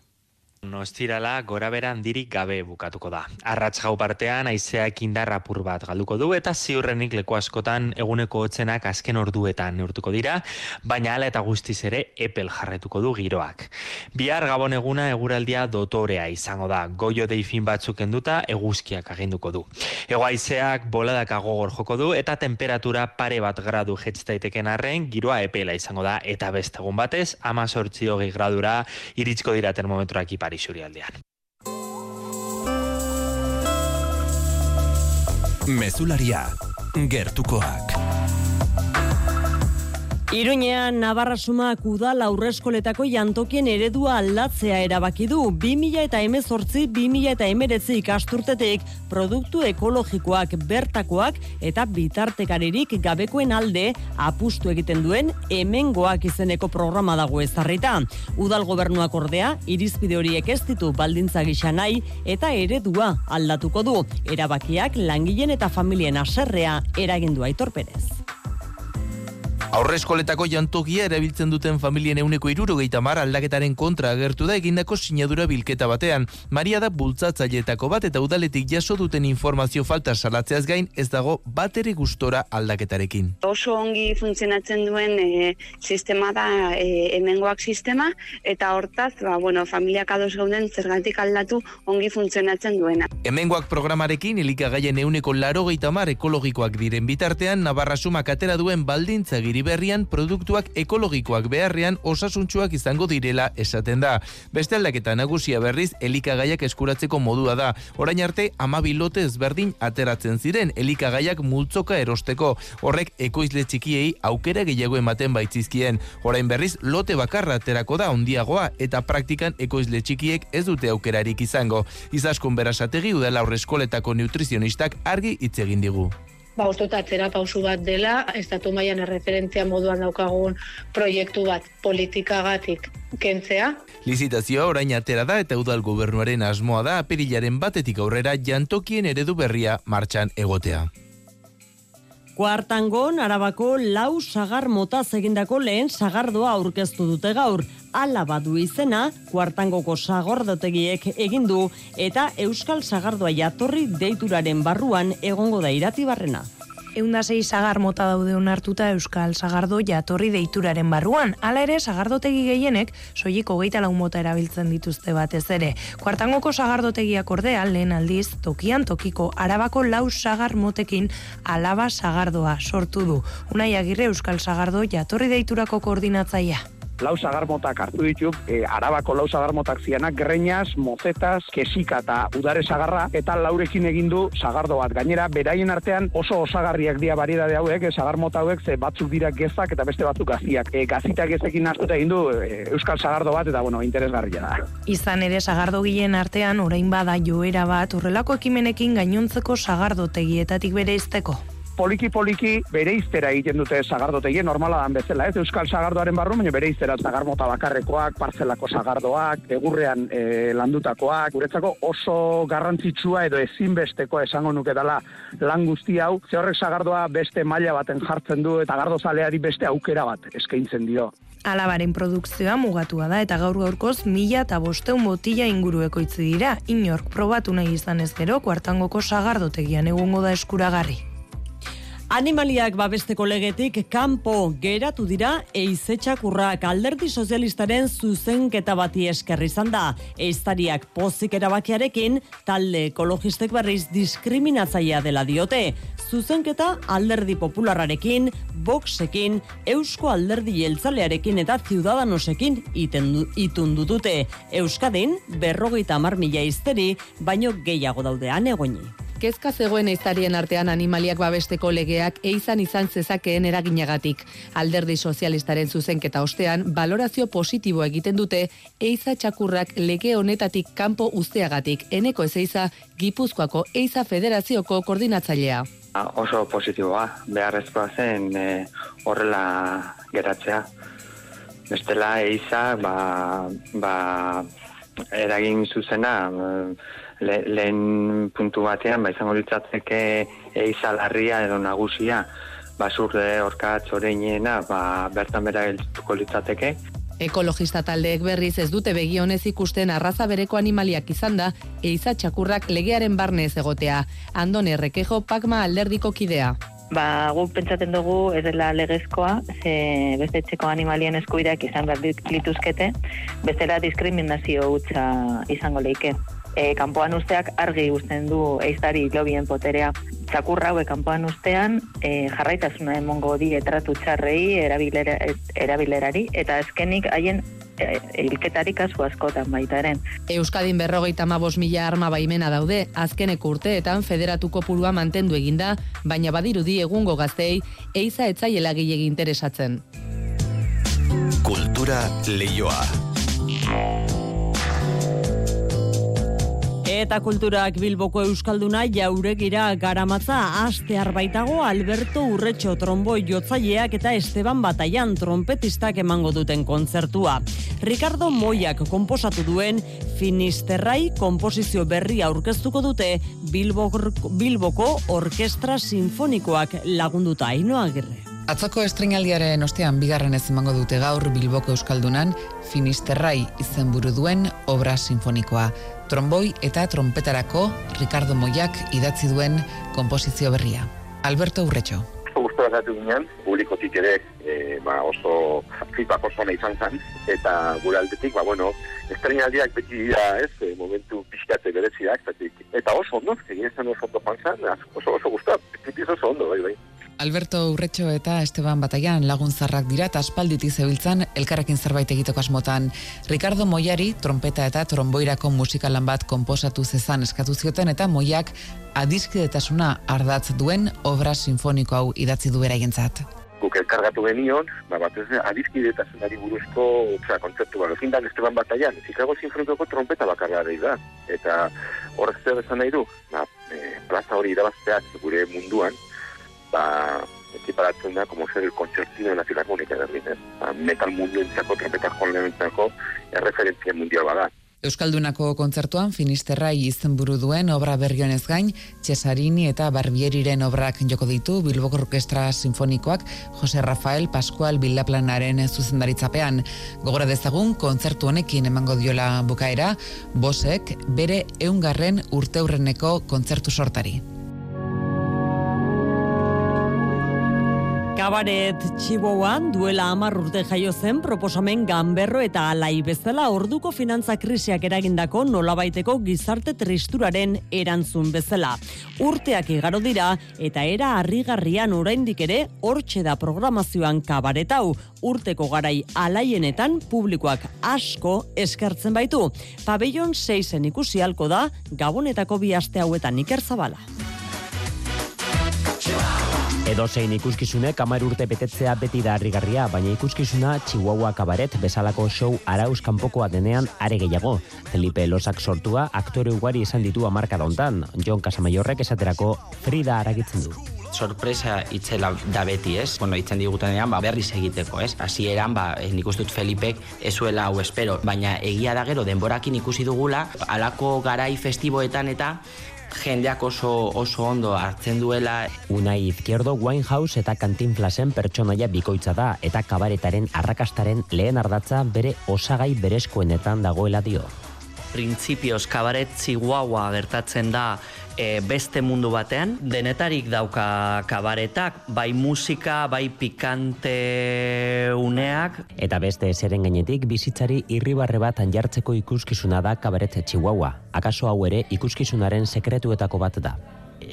No estirala gora bera handirik gabe bukatuko da. Arratz gau partean aizeak indarra pur bat galduko du eta ziurrenik leku askotan eguneko hotzenak azken orduetan neurtuko dira, baina ala eta guztiz ere epel jarretuko du giroak. Bihar gabon eguna eguraldia dotorea izango da, goio deifin batzuk enduta eguzkiak aginduko du. Ego aizeak boladak agogor joko du eta temperatura pare bat gradu jetztaiteken arren giroa epela izango da eta beste egun batez ama sortzi gradura iritsko dira termometroak ipari isurialdean. Mezularia, gertukoak. Iruñean Navarra Sumak udal aurreskoletako jantokien eredua aldatzea erabaki du 2000 eta emezortzi 2000 eta emeretzi ikasturtetek produktu ekologikoak bertakoak eta bitartekaririk gabekoen alde apustu egiten duen hemengoak izeneko programa dago ezarrita. Udal gobernuak ordea irizpide horiek ez ditu baldintza gisa nahi eta eredua aldatuko du. Erabakiak langileen eta familien aserrea eragindu aitorperez. Aurreskoletako jantokia erabiltzen duten familien euneko irurogeita mar aldaketaren kontra agertu da egindako sinadura bilketa batean. Maria da bultzatzaileetako bat eta udaletik jaso duten informazio falta salatzeaz gain ez dago bateri gustora aldaketarekin. Oso ongi funtzionatzen duen e, sistema da e, hemengoak sistema eta hortaz, ba, bueno, familiak ados gauden zergatik aldatu ongi funtzionatzen duena. Hemengoak programarekin elikagaien euneko laro mar ekologikoak diren bitartean, Navarra sumak atera duen baldintza giri berrian produktuak ekologikoak beharrean osasuntsuak izango direla esaten da. Beste aldaketa nagusia berriz elikagaiak eskuratzeko modua da. Orain arte amabi lote ezberdin ateratzen ziren elikagaiak multzoka erosteko. Horrek ekoizle txikiei aukera gehiago ematen baitzizkien. Orain berriz lote bakarra aterako da ondiagoa eta praktikan ekoizle txikiek ez dute aukerarik izango. Izaskun berasategi udala horreskoletako nutrizionistak argi hitz egin digu ba, uste atzera pausu bat dela, estatu mailan erreferentzia moduan daukagun proiektu bat politikagatik kentzea. Lizitazioa orain atera da eta udal gobernuaren asmoa da apirilaren batetik aurrera jantokien eredu berria martxan egotea. Kuartangon, arabako lau sagar mota egindako lehen sagardoa aurkeztu dute gaur. Ala badu izena, kuartangoko sagordotegiek egindu eta Euskal Sagardoa jatorri deituraren barruan egongo da iratibarrena. Eundasei sagar mota daude onartuta Euskal Sagardo jatorri deituraren barruan. Hala ere, sagardotegi gehienek, soiliko geita lau mota erabiltzen dituzte batez ere. Kuartangoko sagardotegiak ordea, lehen aldiz, tokian tokiko arabako lau sagar motekin alaba sagardoa sortu du. Unai agirre Euskal Sagardo jatorri deiturako koordinatzaia. Lau sagarmotak hartu ditu, e, arabako lau sagarmotak zianak, greñas, mozetas, kesika eta udare sagarra, eta laurekin egin du sagardo bat. Gainera, beraien artean oso osagarriak dia variedade hauek, e, sagarmota hauek, ze batzuk dira gezak eta beste batzuk gaziak. E, gazitak gezekin hartuta egin du e, euskal sagardo bat, eta bueno, interesgarria da. Izan ere sagardo gilen artean orain bada joera bat horrelako ekimenekin gainontzeko sagardotegietatik bere izteko poliki poliki bere iztera egiten dute sagardotegi normala dan bezala, ez euskal sagardoaren barru, baina bere iztera zagarmota bakarrekoak, parzelako sagardoak, egurrean e, landutakoak, guretzako oso garrantzitsua edo ezinbesteko esango nuke dela lan guzti hau, ze horrek sagardoa beste maila baten jartzen du eta gardozaleari beste aukera bat eskaintzen dio. Alabaren produkzioa mugatua da eta gaur gaurkoz mila eta bosteun botila ingurueko itzi dira, inork probatu nahi izan ez gero, kuartangoko sagardotegian egungo da eskuragarri. Animaliak babesteko legetik kanpo geratu dira eizetxakurrak alderdi sozialistaren zuzenketa bati esker izan da. Eiztariak pozik erabakiarekin talde ekologistek berriz diskriminatzaia dela diote. Zuzenketa alderdi popularrarekin, boxekin, eusko alderdi jeltzalearekin eta ciudadanosekin itun dutute. Euskadin berrogeita mar mila izteri, baino gehiago daudean egoni kezka zegoen eizarien artean animaliak babesteko legeak eizan izan zezakeen eraginagatik. Alderdi sozialistaren zuzenketa ostean, balorazio positibo egiten dute eiza txakurrak lege honetatik kanpo usteagatik. Eneko ez eiza, Gipuzkoako eiza federazioko koordinatzailea. Oso positiboa, beharrezkoa zen e, horrela geratzea. Bestela eiza, ba, ba, eragin zuzena, le, lehen puntu batean, ba, izango litzateke eizalarria edo nagusia, basurre orkatz oreinena, ba, bertan bera geltuko litzateke. Ekologista taldeek berriz ez dute begionez ikusten arraza bereko animaliak izan da, eiza txakurrak legearen barne ez egotea. Andone errekejo pakma alderdiko kidea. Ba, gu pentsaten dugu ez dela legezkoa, ze beste etxeko animalien eskubideak izan behar lituzkete, bestela diskriminazio hutsa izango leike e, kanpoan usteak argi uzten du eizari lobien poterea. Txakurra haue kanpoan ustean e, jarraitasuna emongo di etratu txarrei erabilera, erabilerari eta azkenik haien e, hilketari kasu askotan baitaren. Euskadin berrogeita mabos mila arma baimena daude, azkenek urteetan federatuko purua mantendu eginda, baina badirudi egungo gaztei, eiza etzaiela gilegi interesatzen. Kultura leioa. Eta kulturak Bilboko Euskalduna jauregira garamatza aste arbaitago Alberto Urretxo tromboi jotzaileak eta Esteban Bataian trompetistak emango duten kontzertua. Ricardo Moiak konposatu duen Finisterrai konposizio berri aurkeztuko dute Bilboko Orkestra Sinfonikoak lagunduta Ainoa Agirre. Atzoko estrenaldiaren ostean bigarren ez emango dute gaur Bilboko Euskaldunan Finisterrai izenburu duen obra sinfonikoa. Tromboi eta trompetarako Ricardo Moiak idatzi duen komposizio berria. Alberto Urretxo. Gusto gatu ginen, publikotik ere e, ba, oso feedback oso izan zen, eta gure aldetik, ba, bueno, estrenaldiak beti dira, ez, e, momentu pixkate bereziak, eta oso ondo, egin zen oso ondo joan oso oso gustat, oso ondo, bai, bai. Alberto Urretxo eta Esteban Bataian laguntzarrak dira eta aspalditi zebiltzan elkarrekin zerbait egiteko asmotan. Ricardo Moiari trompeta eta tromboirako musikalan bat konposatu zezan eskatu zioten eta Moiak adiskidetasuna ardatz duen obra sinfoniko hau idatzi du beraientzat. Guk elkargatu genion, ba, bat ez adiskidetasunari buruzko oza, kontzeptu bat. Ezin Esteban Bataian, Chicago Sinfonikoko trompeta bakarra da. Eta horrez zer esan nahi du, ba, e, plaza hori irabazteak gure munduan, ba, ekiparatzen da, como ser el concertino de la filarmónica de Berlín, ba, metal mundu entzako, trompeta entzako, erreferentzia mundial bada. Euskaldunako kontzertuan Finisterrai izenburu duen obra berrionez gain, Cesarini eta Barbieriren obrak joko ditu Bilboko Orkestra Sinfonikoak Jose Rafael Pascual Bilaplanaren zuzendaritzapean. Gogora dezagun, kontzertu honekin emango diola bukaera, bosek bere eungarren urteurreneko kontzertu sortari. Kabaret Txiboan duela hamar urte jaio zen proposamen ganberro eta alai bezala orduko finantza krisiak eragindako nolabaiteko gizarte tristuraren erantzun bezala. Urteak igaro dira eta era harrigarrian oraindik ere hortxe da programazioan kabaret hau urteko garai alaienetan publikoak asko eskertzen baitu. Pabellon 6 ikusi halko da Gabonetako bi aste hauetan Iker Zabala. Edo zein ikuskizunek amar urte betetzea beti da harrigarria, baina ikuskizuna Chihuahua kabaret bezalako show arauz kanpokoa denean are gehiago. Felipe Losak sortua aktore ugari izan ditu amarka dauntan. John Casamaiorrek esaterako Frida aragitzen du sorpresa itzela da beti, ez? Bueno, itzen digutenean, ba, berriz egiteko, ez? Hasieran ba, eh, nik uste dut Felipek ezuela hau espero, baina egia da gero denborakin ikusi dugula, alako garai festiboetan eta jendeak oso oso ondo hartzen duela. Unai Izquierdo Winehouse eta Cantinflasen pertsonaia bikoitza da eta kabaretaren arrakastaren lehen ardatza bere osagai berezkoenetan dagoela dio. Printzipioz kabaret ziguaua gertatzen da e, beste mundu batean, denetarik dauka kabaretak, bai musika, bai pikante uneak. Eta beste zeren gainetik bizitzari irribarre bat jartzeko ikuskizuna da kabaret Chihuahua. Akaso hau ere ikuskizunaren sekretuetako bat da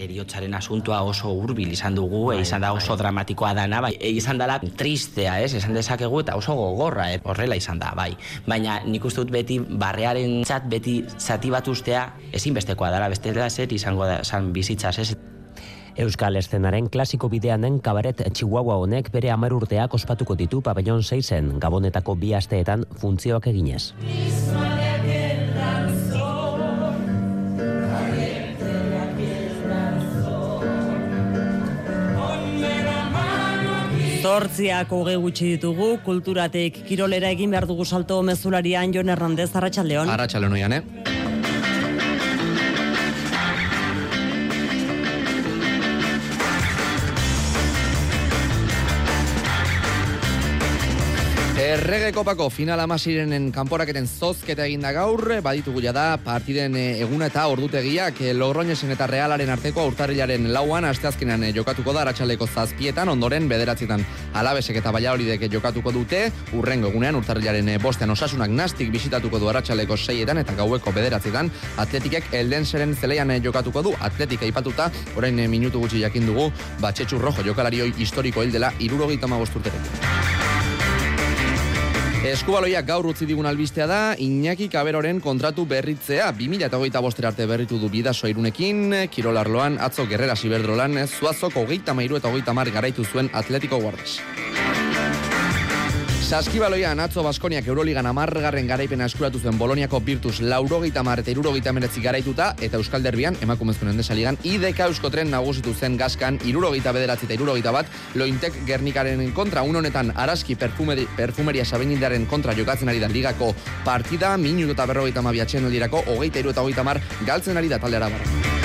eriotzaren asuntua oso hurbil izan dugu, bai, izan da oso bai. dramatikoa dana, bai, e, izan dela tristea, ez, esan dezakegu eta oso gogorra, eh, horrela izan da, bai. Baina nik uste dut beti barrearen txat beti zati bat ustea ezinbestekoa dela, beste dela zer izango da, san bizitzaz, ez. Euskal Eszenaren klasiko bidean den kabaret Chihuahua honek bere amar urteak ospatuko ditu pabellon 6 gabonetako bi asteetan funtzioak eginez. Zortziak hoge gutxi ditugu, kulturatek kirolera egin behar dugu salto mezularian Jon Hernandez, Arratxaldeon. Arratxaldeon oian, eh? Errege kopako final amasirenen kanporaketen zozketa eginda gaur, baditugu da partiden eh, eguna eta ordutegiak eh, Logroñesen eta Realaren arteko aurtarrilaren lauan asteazkenan eh, jokatuko da aratsaleko zazpietan, ondoren bederatzietan alabesek eta baiaoridek jokatuko dute, urrengo egunean urtarrilaren bostean osasunak nastik bisitatuko du aratsaleko seietan eta gaueko bederatzietan, atletikek eldenseren zeleian jokatuko du, atletik aipatuta, orain minutu gutxi jakin dugu, batxetxu rojo jokalarioi historiko hildela irurogeita magosturterekin. Eskubaloiak gaur utzi digun albistea da, Iñaki Kaberoren kontratu berritzea, 2008 bostera arte berritu du bidaso irunekin, Kirolarloan, atzo gerrera siberdrolan, zuazoko hogeita mairu eta hogeita mar garaitu zuen Atletico Guardes. Saskibaloian atzo Baskoniak Euroligan amargarren garaipena eskuratu zuen Boloniako Virtus laurogeita mar eta irurogeita meretzi garaituta eta Euskal Derbian emakumezkoen desaligan IDK Euskotren nagusitu zen gaskan irurogeita bederatzi eta irurogeita bat lointek Gernikaren kontra un honetan araski perfumeri, perfumeria sabenindaren kontra jokatzen ari da ligako partida minutu eta berrogeita mabiatxen eldirako hogeita iru eta hogeita mar galtzen ari da taldeara barra.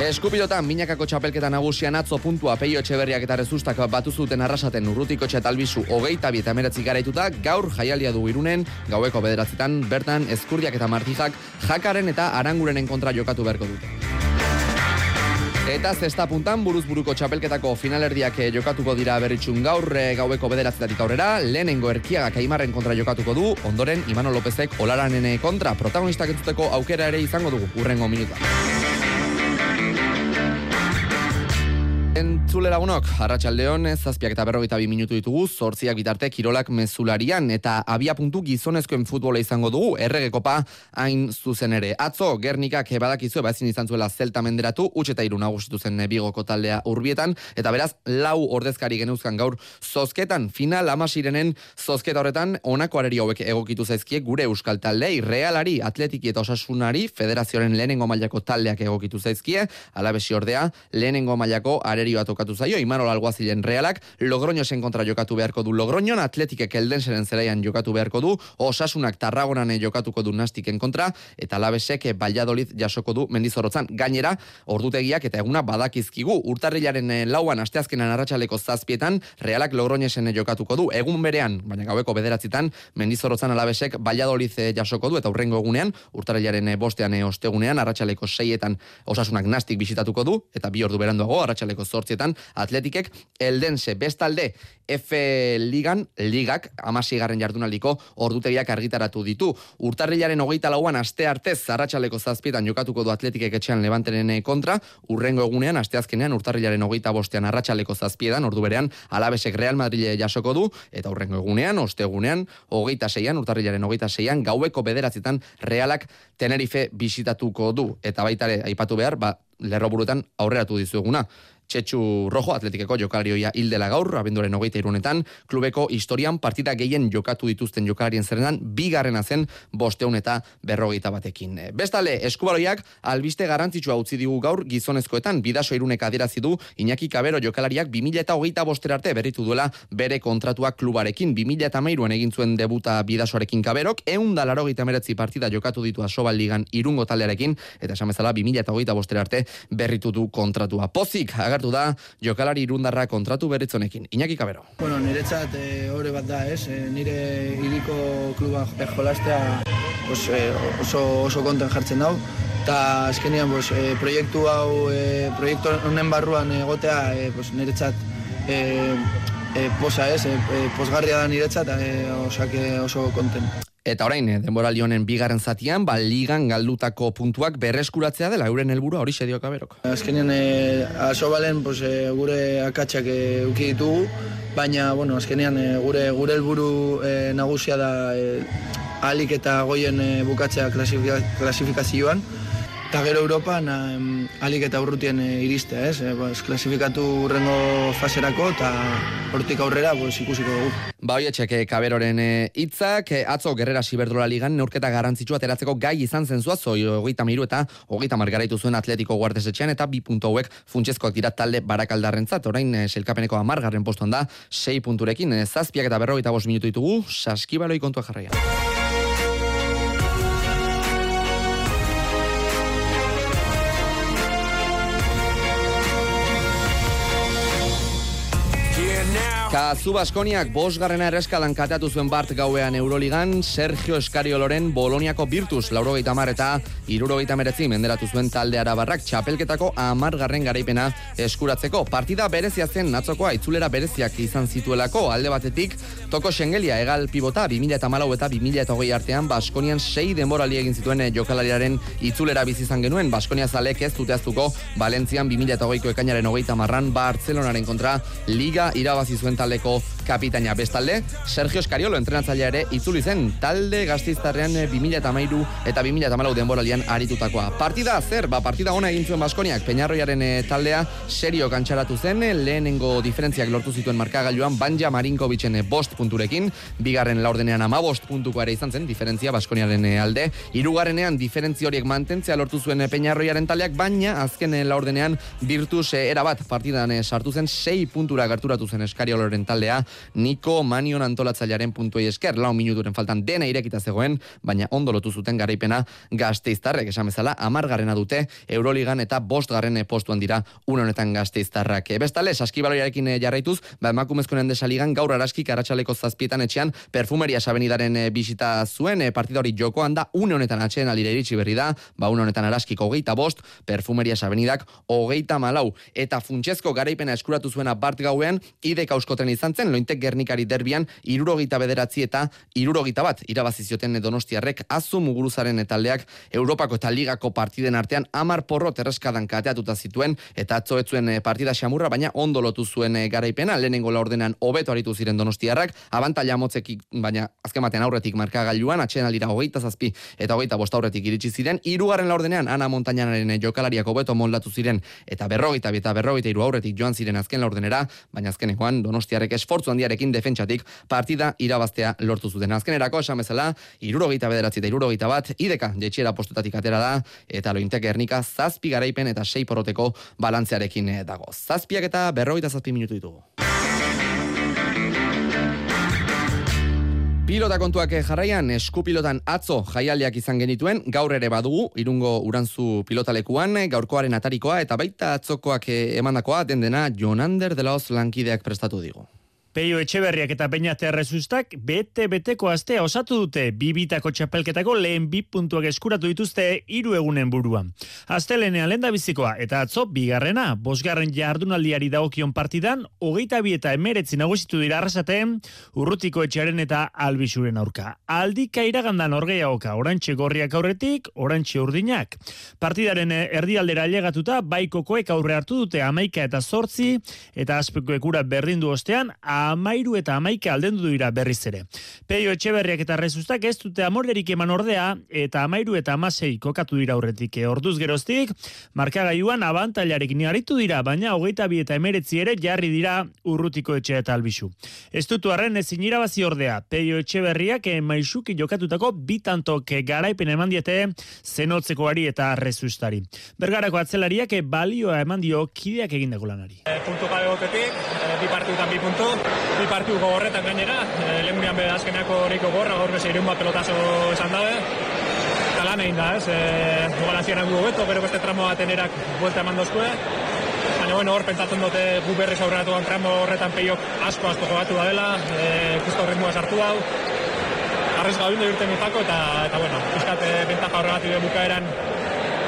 Eskupidotan, minakako txapelketa nagusian atzo puntua peio etxeberriak eta rezustak batu zuten arrasaten urrutiko txetalbizu hogeita bi eta meretzi garaituta, gaur jaialia du irunen, gaueko bederatzitan, bertan, ezkurdiak eta martijak, jakaren eta arangurenen kontra jokatu beharko dute. Eta zesta puntan buruz buruko txapelketako finalerdiak eh, jokatuko dira berritxun gaur eh, gaueko bederatzetatik aurrera, lehenengo erkiaga kaimarren kontra jokatuko du, ondoren Imano Lopezek olaranen kontra protagonistak entzuteko aukera ere izango dugu, urrengo minuta. Entzule lagunok, arratsaldeon zazpiak eta berrogeita bi minutu ditugu, zortziak bitarte kirolak mezularian, eta abia puntu gizonezkoen futbola izango dugu, errege kopa hain zuzen ere. Atzo, Gernikak badakizu, ezin izan zuela zelta menderatu, utxe eta iruna zen bigoko taldea urbietan, eta beraz, lau ordezkari genuzkan gaur zozketan, final amasirenen zozketa horretan, onako areri hauek egokitu zaizkie gure euskal taldei, realari, atletiki eta osasunari, federazioaren lehenengo mailako taldeak egokitu zaizkie, alabesi ordea, lehenengo mailako arerioa tokatu zaio, Imanol Alguazilen realak, Logroñosen kontra jokatu beharko du Logroñon, Atletikek eldenseren zelaian jokatu beharko du, Osasunak Tarragonan jokatuko du Nastiken kontra, eta Labesek Valladolid jasoko du Mendizorotzan. Gainera, ordutegiak eta eguna badakizkigu, urtarrilaren eh, lauan asteazkenan arratsaleko zazpietan, realak Logroñesen jokatuko du, egun berean, baina gaueko bederatzitan, Mendizorotzan Alabesek Valladolid eh, jasoko du, eta urrengo egunean, urtarrilaren eh, bostean ostegunean, arratsaleko seietan Osasunak Nastik bisitatuko du, eta bi ordu beranduago, arratsaleko sortzietan, atletikek eldense bestalde F ligan, ligak, amasigarren jardunaldiko ordutegiak argitaratu ditu. Urtarrilaren hogeita lauan aste artez zarratxaleko zazpietan jokatuko du atletikek etxean levantenen kontra, urrengo egunean, asteazkenean urtarrilaren hogeita bostean arratsaleko zazpietan, ordu berean, alabesek Real Madrid jasoko du, eta urrengo egunean, ostegunean, hogeita seian, urtarrilaren hogeita seian, gaueko bederatzetan realak Tenerife bisitatuko du. Eta baitare, aipatu behar, ba, lerro burutan aurreratu dizueguna. Txetxu Rojo atletikeko jokalarioia hildela gaur, abenduaren hogeita irunetan, klubeko historian partida gehien jokatu dituzten jokalarien zerrenan, bigarrena zen bosteun eta berrogeita batekin. Bestale, eskubaloiak albiste garantzitsua utzi digu gaur gizonezkoetan, bidaso iruneka adirazi du, Iñaki Kabero jokalariak 2000 eta hogeita bosterarte berritu duela bere kontratua klubarekin, 2000 eta meiruan egin zuen debuta bidasoarekin Kaberok, eun da laro meretzi partida jokatu ditu asobal ligan irungo taldearekin, eta esamezala 2000 eta hogeita bosterarte berritu du kontratua. Pozik, agertu da jokalari irundarra kontratu beritzonekin. Iñaki Kabero. Bueno, niretzat e, ore bat da, ez? E, nire iriko kluba jolastea pues, e, oso, oso konten jartzen dau. Eta azkenean pues, e, proiektu hau, e, proiektu honen barruan egotea e, pues, niretzat e, e, posa ez, e, posgarria da niretzat, e, osake oso konten. Eta orain, eh, denboraldi honen bigarren zatian, ba, ligan galdutako puntuak berreskuratzea dela, euren helburua hori sedio kaberok. Azkenean, e, aso balen, pues, e, gure akatsak e, uki ditugu, baina, bueno, azkenean, e, gure gure helburu e, nagusia da e, alik eta goien e, bukatzea klasifikazioan, Eta gero Europan um, alik eta urrutien e, iriste, ez? E, bas, klasifikatu urrengo faserako eta hortik aurrera pues, ikusiko dugu. Ba, hoi etxeke kaberoren hitzak atzo gerrera siberdrola ligan neurketa garantzitsua teratzeko gai izan zen zuaz, oi, hogeita miru eta hogeita margaraitu zuen atletiko guardesetxean eta bi puntu hauek funtsezkoak dira talde barakaldarren zat, orain e, selkapeneko amargarren postuan da, sei punturekin, e, zazpiak eta berrogeita bos minutu ditugu, saskibaloi kontua jarraia. Kazu Baskoniak bosgarrena erreskalan kateatu zuen bart gauean Euroligan, Sergio Eskarioloren Boloniako Virtus, lauro mar eta iruro meretzi menderatu zuen talde arabarrak txapelketako amargarren garaipena eskuratzeko. Partida berezia zen natzokoa itzulera bereziak izan zituelako alde batetik, toko Schengelia egal pibota 2000 eta malau eta 2000 eta hogei artean Baskonian sei denborali egin zituen jokalariaren itzulera bizizan genuen, Baskonia zalek ez zuteaztuko Valentzian 2000 eta hogeiko ekainaren hogeita marran Barcelonaren kontra Liga irabazi zuen taldeko kapitaina. Bestalde, Sergio Escariolo entrenatzailea ere itzuli zen talde gaztiztarrean 2013 eta 2014 denboralian aritutakoa. Partida zer, ba partida ona egin zuen Baskoniak. Peñarroiaren eh, taldea serio kantxaratu zen, lehenengo diferentziak lortu zituen markagailuan Banja Marinkovicen eh, bost punturekin, bigarren laurdenean ama bost puntuko ere izan zen, diferentzia Baskoniaren eh, alde, irugarrenean diferentzi horiek mantentzea lortu zuen Peñarroiaren taldeak, baina azken laurdenean Virtus erabat partidan sartu zen, sei puntura gerturatu zen Escariolo Eskarioloren taldea, Niko Manion antolatzailearen puntuei esker, lau minuturen faltan dena irekita zegoen, baina ondo lotu zuten garaipena gazteiztarrek, esan bezala, amargarrena dute, Euroligan eta bost garren postuan dira honetan gazteiztarrak. Bestale, saskibaloiarekin eh, jarraituz, ba, emakumezkoen desaligan gaur araskik aratsaleko zazpietan etxean perfumeria sabenidaren eh, bisita zuen, eh, partida hori jokoan da, une honetan atxeen alire iritsi berri da, ba, une honetan araskik hogeita bost, perfumeria sabenidak hogeita malau, eta funtsezko garaipena eskuratu zuena bart gauean, ide kauskoten izan zen, lointek gernikari derbian, irurogita bederatzi eta irurogita bat, irabazizioten donostiarrek, azu muguruzaren etaldeak, Europako eta Ligako partiden artean, amar porro terreskadan kateatuta zituen, eta atzo etzuen eh, partida xamurra, baina ondo lotu zuen eh, garaipena, lehenengo laurdenan hobeto aritu ziren donostiarrak, abantalla motzekik, baina azken batean aurretik markagailuan, atxen alira hogeita zazpi eta hogeita bosta aurretik iritsi ziren, irugarren laurdenean, Ana Montañanaren eh, jokalariak hobeto moldatu ziren, eta berrogeita eta berrogeita iru aurretik joan ziren azken laurdenera, baina azkenekoan donostiarrek esfortzu handiarekin defentsatik partida irabaztea lortu zuten. Azkenerako esan bezala, irurogeita bederatzi eta irurogeita bat, ideka jetxiera postutatik atera da, eta lointek ernika zazpi garaipen eta sei porroteko balantzearekin eh, dago. Zazpiak eta berrogeita zazpi minutu ditugu. Pilota kontuak eh, jarraian, eskupilotan atzo jaialdiak izan genituen, gaur ere badugu, irungo urantzu pilotalekuan, eh, gaurkoaren atarikoa, eta baita atzokoak emandakoa, den dena Jonander de los lankideak prestatu digu. Peio Etxeberriak eta Beñate Arrezustak bete-beteko astea osatu dute bibitako txapelketako lehen bi puntuak eskuratu dituzte hiru egunen buruan. Astelenean lenda bizikoa eta atzo bigarrena, bosgarren jardunaldiari dagokion partidan, hogeita bi eta emeretzi nagusitu dira arrasateen urrutiko etxearen eta albisuren aurka. Aldika iragandan orgeiagoka, orantxe gorriak aurretik, orantxe urdinak. Partidaren erdialdera ailegatuta, baikokoek aurre hartu dute amaika eta zortzi, eta aspekoek ura berdindu ostean, amairu eta amaika aldendu dira berriz ere. Peio Etxeberriak eta Rezustak ez dute amorderik eman ordea eta amairu eta amasei kokatu dira aurretik. E, orduz geroztik, markagaiuan abantailarekin aritu dira, baina hogeita bi eta emeretzi ere jarri dira urrutiko etxe eta albisu. Ez dutu arren ezin irabazi ordea, Peio Etxeberriak maisuki jokatutako bitantok garaipen eman diete zenotzeko ari eta Rezustari. Bergarako atzelariak balioa eman dio kideak egindako lanari. Puntu gabe gotetik, e, bi partidutan bi puntu, bi partiu gogorretan gainera, e, lehen gurean beda azkenako horiko gorra, gaur bezi irun bat pelotazo esan dabe, eta lan egin da, ez, e, dugalazioan gu beto, gero beste tramo bat enerak buelta eman dozkue, baina bueno, hor pentsatzen dute gu berriz aurreratu tramo horretan peiok asko asko jogatu da dela, e, justo ritmoa sartu hau, arrez gabindu irten izako, eta, eta bueno, pizkat e, bentaja horregatu de bukaeran,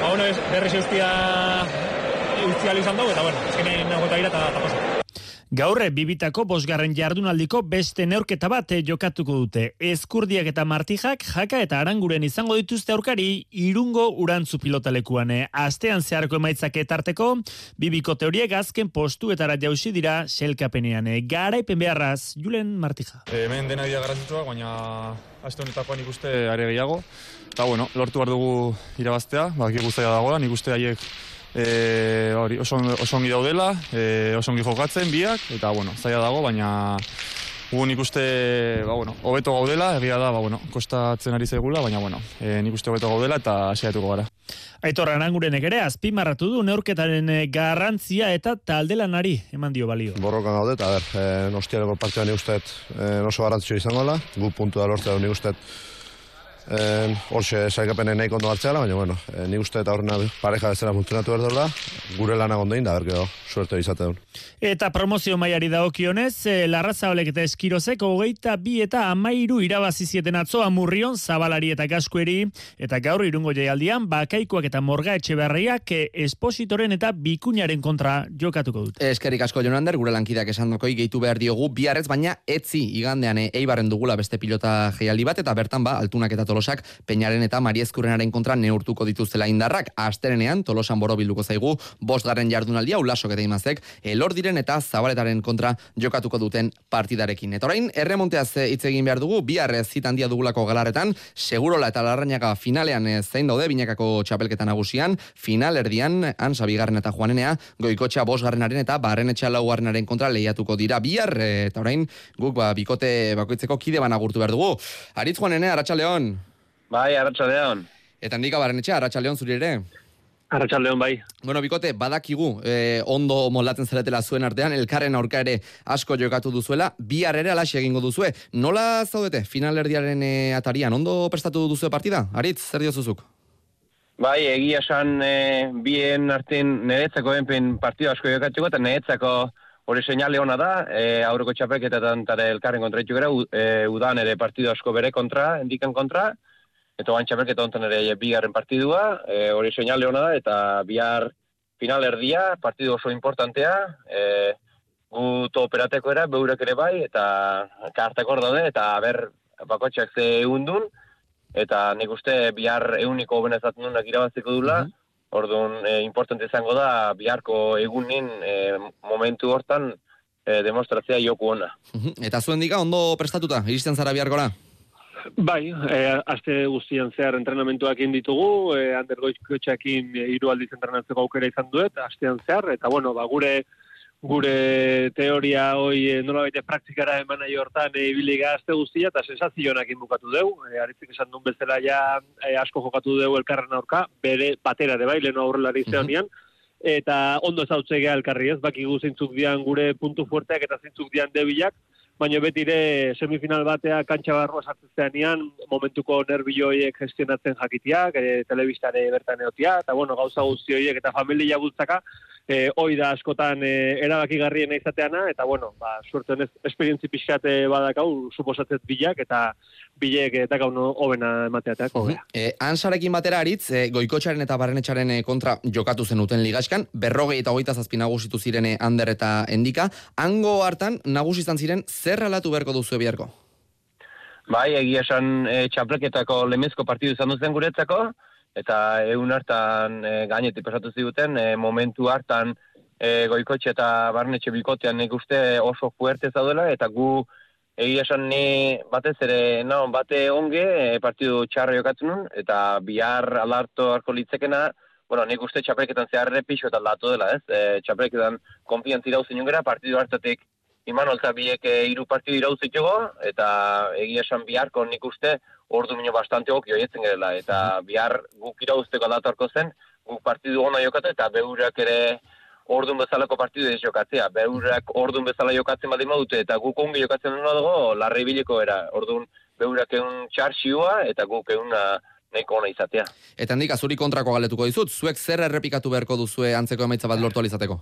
ba, bueno, berriz eustia utzial izan dugu, eta bueno, ezkenean nagota gira eta, eta pasa. Gaurre bibitako bosgarren jardunaldiko beste neurketa bat jokatuko dute. Ezkurdiak eta martijak jaka eta aranguren izango dituzte aurkari irungo urantzu pilotalekuan. Astean zeharko emaitzak etarteko, bibiko teoriek azken postu etara jausi dira selkapenean. Garaipen beharraz, Julen Martija. Hemen dena dia garrantzitsua, baina aste honetakoan ikuste are gehiago. Eta bueno, lortu behar dugu irabaztea, baki guztaia dagoela, nik uste haiek e, hori, oso, oso ongi daudela, e, oso ongi jokatzen biak, eta, bueno, zaila dago, baina gu nik uste, ba, bueno, hobeto gaudela, egia da, ba, bueno, kostatzen ari zaigula, baina, bueno, e, nik uste hobeto gaudela eta asiatuko gara. Aitor Arangurenek ere azpimarratu du neurketaren garrantzia eta taldelanari eman dio balio. Borrokan gaudet, a ber, e, nostiareko partida nik uste e, oso garrantzio izango da, gu puntu da lortzea nik uste Horxe, saikapenen nahi kondo hartzea, baina, bueno, e, ni uste eta horrena pareja bezala funtzionatu behar da, gure lanak ondoin da, berkeo, suerte izate duen. Eta promozio maiari dagokionez, e, Larraza Olek eta Eskirozek, hogeita bi eta amairu irabazizieten atzo amurrion, zabalari eta gaskueri, eta gaur irungo jaialdian, bakaikoak eta morga etxe berriak e, espositoren eta bikuñaren kontra jokatuko dut. Eskerik asko jonander, gure lankideak esan dokoi, gehitu behar diogu, biarrez, baina etzi igandean e, eibarren dugula beste pilota jaialdi bat, eta bertan ba, altunak eta Tolosak Peñaren eta Mariezkurrenaren kontra neurtuko dituztela indarrak. Asterenean Tolosan borobilduko zaigu bosgarren jardunaldia ulasok eta imazek elor diren eta zabaletaren kontra jokatuko duten partidarekin. Eta orain erremonteaz hitz egin behar dugu bihar zit handia dugulako galarretan segurola eta larrañaga finalean zein daude binakako txapelketa nagusian final erdian ansa bigarren eta joanenea goikotxa bosgarrenaren eta barrenetxa laugarrenaren kontra lehiatuko dira bihar eta orain guk ba, bikote bakoitzeko kide bana gurtu behar dugu. Aritz joanene, Arratxaleon. Bai, arratsaldeon. Eta nika baren etxe, arratsaldeon zuri ere? Arratxaldeon, bai. Bueno, bikote, badakigu, eh, ondo moldatzen zaretela zuen artean, elkarren aurka ere asko jokatu duzuela, bi ere alaxe egingo duzue. Nola zaudete, final erdiaren eh, atarian, ondo prestatu duzue partida? Aritz, zer diozuzuk? Bai, egia esan eh, bien artean niretzako enpen partida asko jokatuko, eta niretzako hori seinale hona da, e, aurreko txapeketetan tare elkarren kontra gara, e, udan ere partidu asko bere kontra, endiken kontra, eta oan txapelketa onten ere bigarren partidua, e, hori seinale hona da, eta bihar final erdia, partidu oso importantea, e, gu to operateko era, beurek ere bai, eta karteko daude, eta ber bakotxak ze eundun, eta nik uste bihar euniko benezatzen dunak irabaziko dula, mm -hmm. Orduan, e, importante izango da, biharko egunin e, momentu hortan e, demostrazia joku ona. Eta zuen diga, ondo prestatuta, iristen zara biharkora? Bai, e, aste guztian zehar entrenamentuak ditugu, e, andergoizkotxakin hiru aldiz entrenatzeko aukera izan duet, astean zehar, eta bueno, ba, gure gure teoria hoi e, nola baita praktikara eman nahi hortan e, ibili gazte guztia, eta sensazionak bukatu deu, e, aritzik esan duen bezala ja e, asko jokatu deu elkarren aurka, bere batera de bai, leheno aurrelari zeonian, eta ondo ezautze geha elkarri ez, baki gu zeintzuk dian gure puntu fuerteak eta zeintzuk dian debilak, baina betire semifinal batea kantxa barroa sartzen momentuko nervioiek gestionatzen jakitiak, e, telebistare bertan eotia, eta bueno, gauza guzti horiek eta familia guztaka, e, hoi da askotan e, erabakigarriena izateana, eta bueno, ba, suerten ez, esperientzi pixate badakau, suposatzet bilak, eta bilek eta gaun hobena emateateako. Uh -huh. ansarekin batera aritz, e, goikotxaren eta barrenetxaren e, kontra jokatu zenuten ligaskan, berrogei eta hogeita zazpi nagusitu ziren e, Ander eta Endika. Hango hartan, nagusi izan ziren, zer alatu beharko duzu biharko? Bai, egia esan e, txapleketako lemezko partidu izan duzen guretzako, eta egun hartan e, gainetik pasatu ziguten, e, momentu hartan e, goikotxe eta barnetxe bikotean nik uste oso fuerte zaudela, eta gu egia esan ni batez ere, no, bate onge e, partidu txarra jokatzen nun, eta bihar alarto harko litzekena, bueno, nik uste txapelketan zeharre pixo eta aldatu dela, ez? E, txapelketan konfiantzi dauzin jungera, partidu hartatik iman olta biek e, iru partidu irauzik jogo, eta egia esan biharko nik uste ordu minio bastante ok joietzen gerela, eta bihar guk irauzteko aldatu harko zen, guk partidu ona jokatu, eta beurak ere ordun bezalako partidu ez jokatzea. Beurak ordun bezala jokatzen baldin badute eta guk ongi jokatzen duen dago, larri bileko era. Ordun beurak egun txarxioa eta guk egun nahiko ona izatea. Eta handik azuri kontrako galetuko dizut, zuek zer errepikatu beharko duzue antzeko emaitza bat lortu alizateko?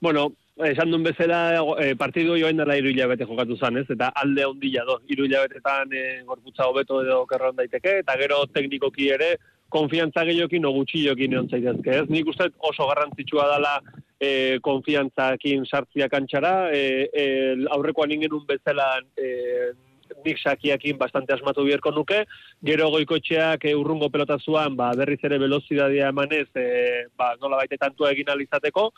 Bueno, esan duen bezala e, partidu joan dela iru hilabete jokatu zan, ez? Eta alde ondila do, iru hilabetetan e, gorputza hobeto edo kerron daiteke, eta gero teknikoki ere, konfiantza gehiokin o gutxi jokin egon zaitezke, ez? Nik uste oso garrantzitsua dela e, konfiantzakin sartzia kantxara, e, e, aurrekoan ingenun bezala e, nik sakiakin bastante asmatu bierko nuke, gero goikotxeak e, urrungo pelotazuan, ba, berriz ere velozidadia emanez, e, ba, nola baite tantua egin alizateko,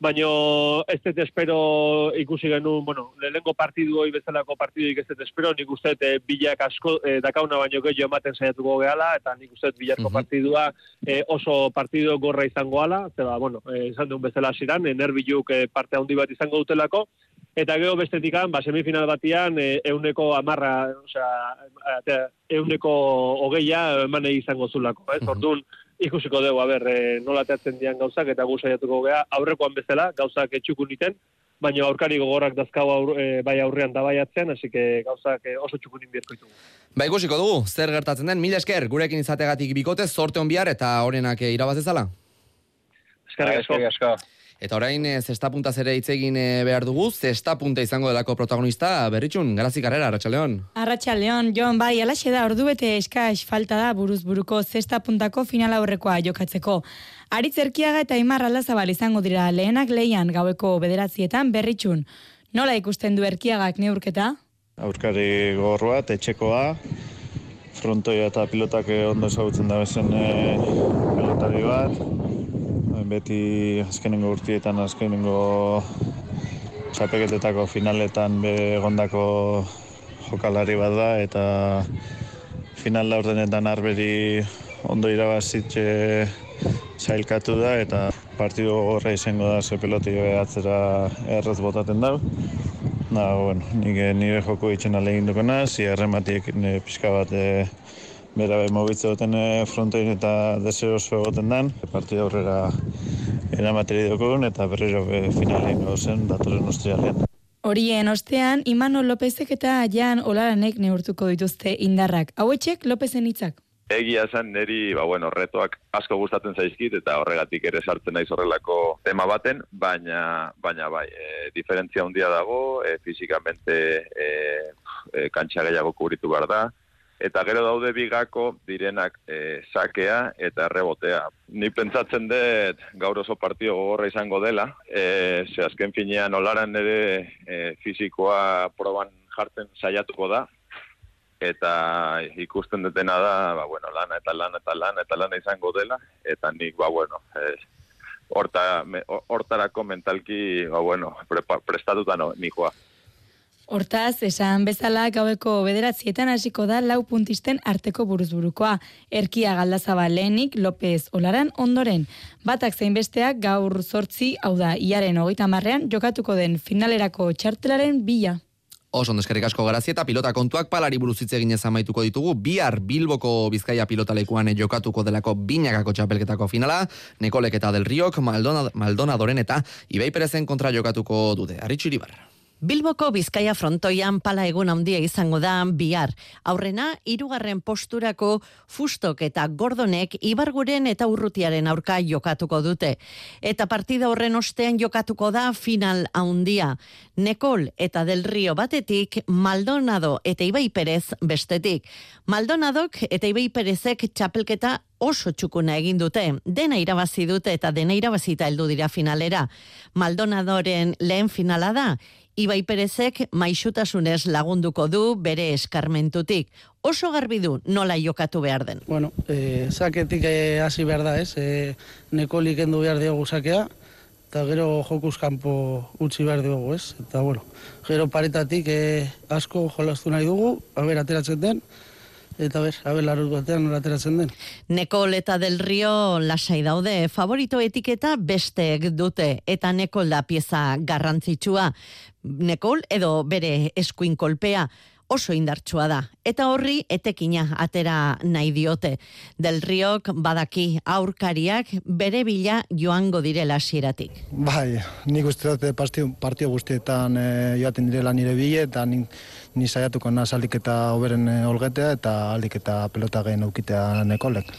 baino ez dut espero ikusi genuen, bueno, lehenko partidu hoi bezalako partidu ez dut espero, nik uste e, bilak asko e, dakauna baino gehiago ematen saiatuko gehala, eta nik uste bilarko uh partidua e, oso partidu gorra izango ala, zeba, bueno, e, izan duen bezala ziran, e, nerbiluk e, parte handi bat izango dutelako, eta gero bestetikan, ba, semifinal batian, e, euneko amarra, osea, euneko hogeia eman izango zulako, ez, orduan, ikusiko dugu, a ber, e, nola teatzen dian gauzak, eta gu saiatuko gea, aurrekoan bezala, gauzak etxukun iten, baina aurkari gogorrak dazkau aur, e, bai aurrean da bai atzean, hasi que gauzak e, oso txukunin bierko ditugu. Ba ikusiko dugu, zer gertatzen den, mila esker, gurekin izategatik bikote, sorte hon bihar, eta horrenak irabazezala? Eskerrik asko. Eta orain, e, zesta punta zere hitz egin e, behar dugu, zesta punta izango delako protagonista, berritxun, garazi karrera, Arratxaleon. Arratxaleon, Jon, bai, alaxe da, ordu bete eskaz falta da buruz buruko zesta puntako final aurrekoa jokatzeko. Aritz erkiaga eta imar aldazabal izango dira lehenak leian gaueko bederatzietan berritxun. Nola ikusten du erkiagak neurketa? Aurkari gorroa, etxekoa, frontoia eta pilotak ondo ezagutzen da bezen e, pilotari bat, beti azkenengo urtietan azkenengo txapeketetako finaletan be egondako jokalari bat da eta final laurdenetan arberi ondo irabazitxe zailkatu da eta partidu horre izango da ze peloti atzera errez botaten da. Na, bueno, nire, nire joko itxena legin dukena, zi errematiek pixka bat e, bera be mobitze duten frontein eta deseo oso egoten dan, partida aurrera eramateri dugun eta berriro be finalein gozen datoren ostrialean. Horien ostean, Imano Lopezek eta Jan Olaranek neurtuko dituzte indarrak. Hauetxek Lopezen hitzak. Egia esan neri, ba bueno, retoak asko gustatzen zaizkit eta horregatik ere sartzen naiz horrelako tema baten, baina baina bai, e, diferentzia handia dago, e, fizikamente e, e, kantxa gehiago kubritu behar da, eta gero daude bigako direnak e, sakea eta rebotea. Ni pentsatzen dut gaur oso partio gogorra izango dela, e, ze azken finean olaran ere e, fizikoa proban jartzen saiatuko da, eta ikusten dutena da, ba, bueno, lana eta lana eta lana eta lana izango dela, eta nik, ba, bueno, e, horta, me, hortarako mentalki, ba, bueno, pre, prestatuta no, nikoa. Hortaz, esan bezala gaueko bederatzietan hasiko da lau puntisten arteko buruzburukoa. Erkia galdazaba lehenik López Olaran ondoren. Batak zein besteak gaur sortzi, hau da, iaren hogeita marrean, jokatuko den finalerako txartelaren bila. Oso ondeskerrik asko garazi eta pilota kontuak palari buruz hitz eginez amaituko ditugu. Bihar Bilboko Bizkaia pilotalekuan jokatuko delako binakako txapelketako finala, Nekolek eta Del Riok, Maldona, Maldonadoren eta Ibai Perezen kontra jokatuko dute. Arritxu. Bilboko Bizkaia frontoian pala egun handia izango da bihar. Aurrena, hirugarren posturako fustok eta gordonek ibarguren eta urrutiaren aurka jokatuko dute. Eta partida horren ostean jokatuko da final handia. Nekol eta Del Rio batetik, Maldonado eta Ibai Perez bestetik. Maldonadok eta Ibai Perezek txapelketa oso txukuna egin dute. Dena irabazi dute eta dena irabazita heldu dira finalera. Maldonadoren lehen finala da, Ibai Perezek maixutasunez lagunduko du bere eskarmentutik. Oso garbi du nola jokatu behar den. Bueno, e, saketik eh, hasi behar da, ez? E, nekolik endu behar diogu sakea, eta gero jokuz kanpo utzi behar diogu, ez? Eta, bueno, gero paretatik e, asko jolaztu nahi dugu, haber ateratzen den, eta ber, haber larut batean nola ateratzen den. Nekol eta Del Rio lasai daude, favorito etiketa besteek dute, eta Nekol da pieza garrantzitsua. Nekol edo bere eskuin kolpea oso indartsua da. Eta horri etekina atera nahi diote. Del Riok badaki aurkariak bere bila joango direla hasieratik. Bai, nik uste dut partio, partio guztietan e, joaten direla nire bile, eta ni, ni saiatuko naz aldik eta oberen e, olgetea, eta aldik eta pelota gehen aukitea nekolek.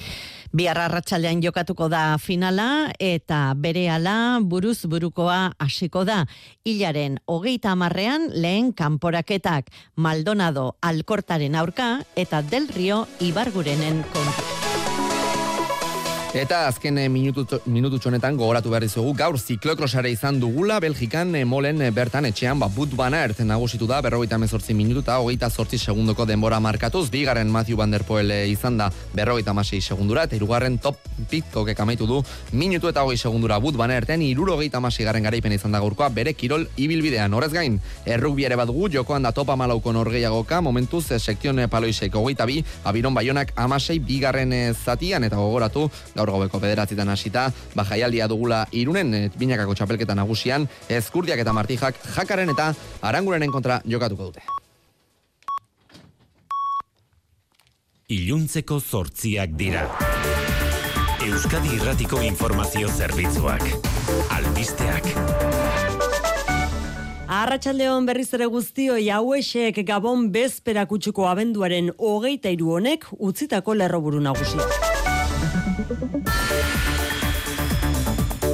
Bihar arratsaldean jokatuko da finala eta berehala buruz burukoa hasiko da. Hilaren hogeita hamarrean lehen kanporaketak Maldonado Alkortaren aurka eta Del Rio Ibargurenen kontra. Eta azken eh, minutu, minutu txonetan gogoratu behar dizugu, gaur ziklokrosare izan dugula, Belgikan eh, molen eh, bertan etxean, ba, but banert nagusitu da, berrogeita mezortzi minutu eta hogeita zortzi segundoko denbora markatuz, bigarren Matthew Van Der Poel izan da berrogeita masei segundura, eta irugarren top pitkok ekamaitu du, minutu eta hogei segundura. But banerten, iruro hogeita masei garen garaipen izan da gaurkoa, bere kirol ibilbidean, horrez gain, errukbi ere badugu, jokoan da topa malauko norgeiagoka, momentuz, sektion paloisek hogeita bi, abiron baionak amasei bigarren zatian, eta gogoratu, gaur gaur gobeko bederatzitan hasita, bajaialdia dugula irunen eh, binakako txapelketa nagusian, ezkurdiak eta martijak jakaren eta arangurenen kontra jokatuko dute. Iluntzeko zortziak dira. Euskadi Irratiko Informazio Zerbitzuak. Albisteak. Arratxaldeon berriz ere guztio jauesek gabon bezpera kutsuko abenduaren hogeita iru honek utzitako lerroburu nagusiak. Thank you.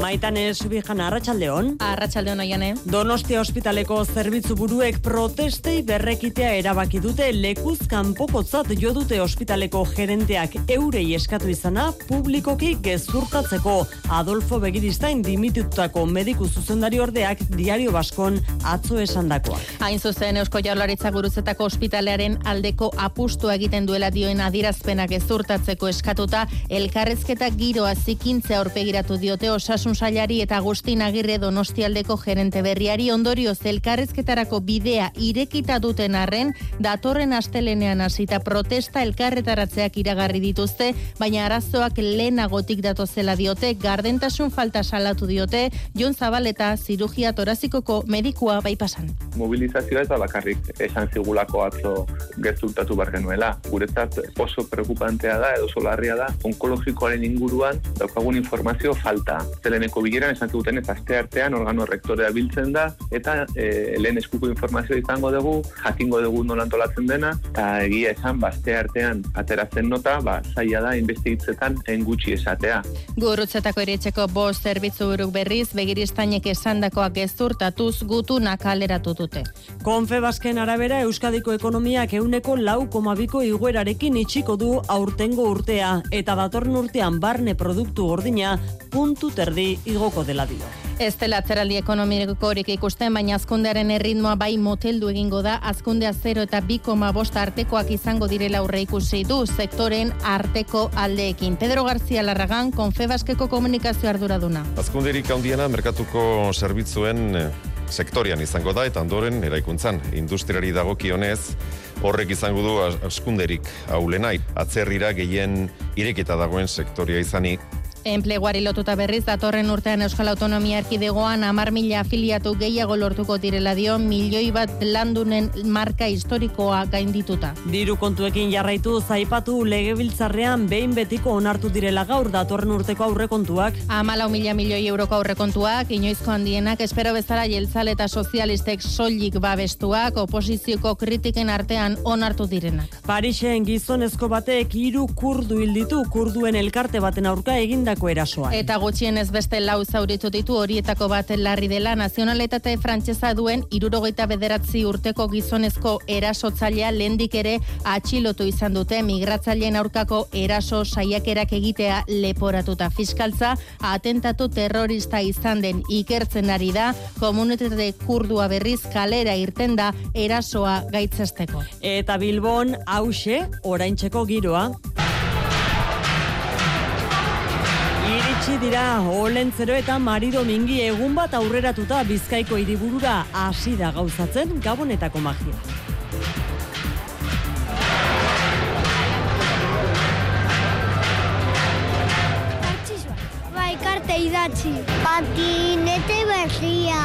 Maitan Subijan Arratsaldeon. Arratsaldeon oiane. Donostia ospitaleko zerbitzu buruek protestei berrekitea erabaki dute lekuz kanpokotzat jo dute ospitaleko gerenteak eurei eskatu izana publikoki gezurtatzeko Adolfo Begiristain dimitutako mediku zuzendari ordeak diario baskon atzo esandakoa. Hain zuzen Eusko Jaurlaritza guruzetako ospitalearen aldeko apustu egiten duela dioen adirazpenak gezurtatzeko eskatuta elkarrezketa giroa zikintzea aurpegiratu diote osasun osasun sailari eta Agustin Agirre Donostialdeko gerente berriari ondorio zelkarrezketarako bidea irekita duten arren, datorren astelenean hasita protesta elkarretaratzeak iragarri dituzte, baina arazoak lehenagotik datozela diote, gardentasun falta salatu diote, Jon Zabal eta zirugia torazikoko medikua bai pasan. Mobilizazioa eta bakarrik esan zigulako atzo gezultatu bar genuela. Guretzat oso preocupantea da edo solarria da onkologikoaren inguruan daukagun informazio falta. Zelen leheneko bileran esan duten ez aste artean organo rektorea biltzen da eta e, lehen eskuko informazio izango dugu, jakingo dugu nola antolatzen dena eta egia esan baste ba, artean ateratzen nota, ba zaila da investigitzetan en gutxi esatea. Gurutzetako erietxeko bost zerbitzu buruk berriz begiristainek esandakoak gezurtatuz gutuna kaleratu dute. Konfe basken arabera Euskadiko ekonomiak euneko lau komabiko iguerarekin itxiko du aurtengo urtea eta datorren urtean barne produktu ordina puntu terdi igoko dela dio. Ez dela atzeraldi ekonomikorik ikusten, baina azkundearen erritmoa bai moteldu egingo da, azkundea 0 eta 2,5 artekoak izango direla aurre ikusi du sektoren arteko aldeekin. Pedro García Larragan, Konfebaskeko komunikazio arduraduna. Azkunderik handiena merkatuko zerbitzuen eh, sektorian izango da eta ondoren eraikuntzan industriari dagokionez horrek izango du askunderik haulenai atzerrira gehien irekita dagoen sektoria izanik Enpleguari lotuta berriz, datorren urtean Euskal Autonomia Erkidegoan amar mila afiliatu gehiago lortuko direla dio milioi bat landunen marka historikoa gaindituta. Diru kontuekin jarraitu zaipatu legebiltzarrean behin betiko onartu direla gaur datorren urteko aurrekontuak. Amalau mila milioi euroko aurrekontuak, inoizko handienak, espero bezala jeltzale eta sozialistek soilik babestuak, oposizioko kritiken artean onartu direnak. Parisen gizonezko batek hiru kurdu hilditu kurduen elkarte baten aurka egindako erasoa. Eta gutxienez beste lau zauritu ditu horietako bat larri dela nazionaletate frantsesa duen irurogeita bederatzi urteko gizonezko erasotzailea lehendik ere atxilotu izan dute migratzaileen aurkako eraso saiakerak egitea leporatuta fiskaltza atentatu terrorista izan den ikertzen ari da komunitate kurdua berriz kalera irten da erasoa gaitzesteko. Eta Bilbon hause oraintzeko giroa. Iritsi dira Olentzero eta Mari Domingi egun bat aurreratuta Bizkaiko hiriburura hasi da gauzatzen Gabonetako magia. Bai, karte idatzi. Patinete berria.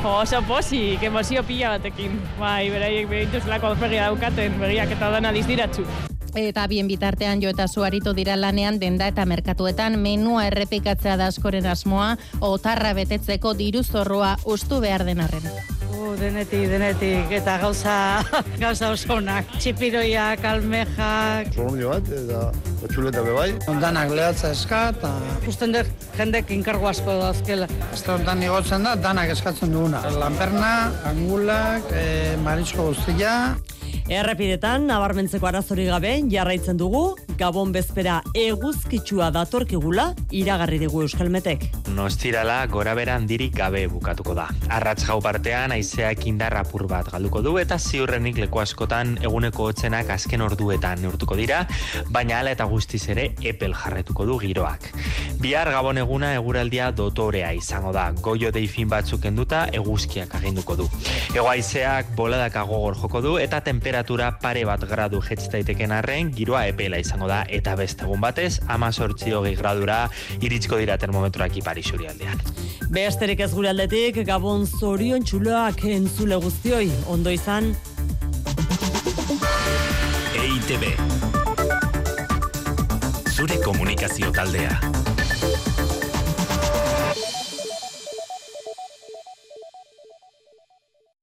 Oso posik, emozio pila batekin. Bai, beraiek behintuzlako aurpegia daukaten, begiak eta dana dizdiratzu. Eta bien bitartean jo eta zuaritu dira lanean denda eta merkatuetan menua errepikatzea da askoren asmoa, otarra betetzeko diru zorroa ustu behar den arren. Uh, denetik, denetik, eta gauza, gauza oso onak. Txipiroiak, almejak. Solomio bat, eta txuleta bebai. Ondanak lehatza eska, eta... Usten dut, jendek inkargo asko dazkela. Ez da ondan igotzen da, danak eskatzen duguna. Lanperna, angulak, e, marisko guztia. Errepidetan, nabarmentzeko arazori gabe, jarraitzen dugu, Gabon bezpera eguzkitsua datorkigula, iragarri dugu Euskalmetek. Nostirala gora bera handirik gabe bukatuko da. Arratz gau partean, aizeak indar apur bat galduko du, eta ziurrenik leku askotan eguneko hotzenak azken orduetan neurtuko dira, baina ala eta guztiz ere epel jarretuko du giroak. Bihar Gabon eguna eguraldia dotorea izango da, goio deifin batzuk enduta eguzkiak aginduko du. Ego aizeak boladaka gogor joko du, eta temperatura pare bat gradu jetz daiteken arren, giroa epela izango da, eta beste egun batez, ama sortzi hogei gradura iritsiko dira termometroak ipari aldean. Besterik ez gure aldetik, Gabon zorion txuloak entzule guztioi, ondo izan. EITB Zure komunikazio taldea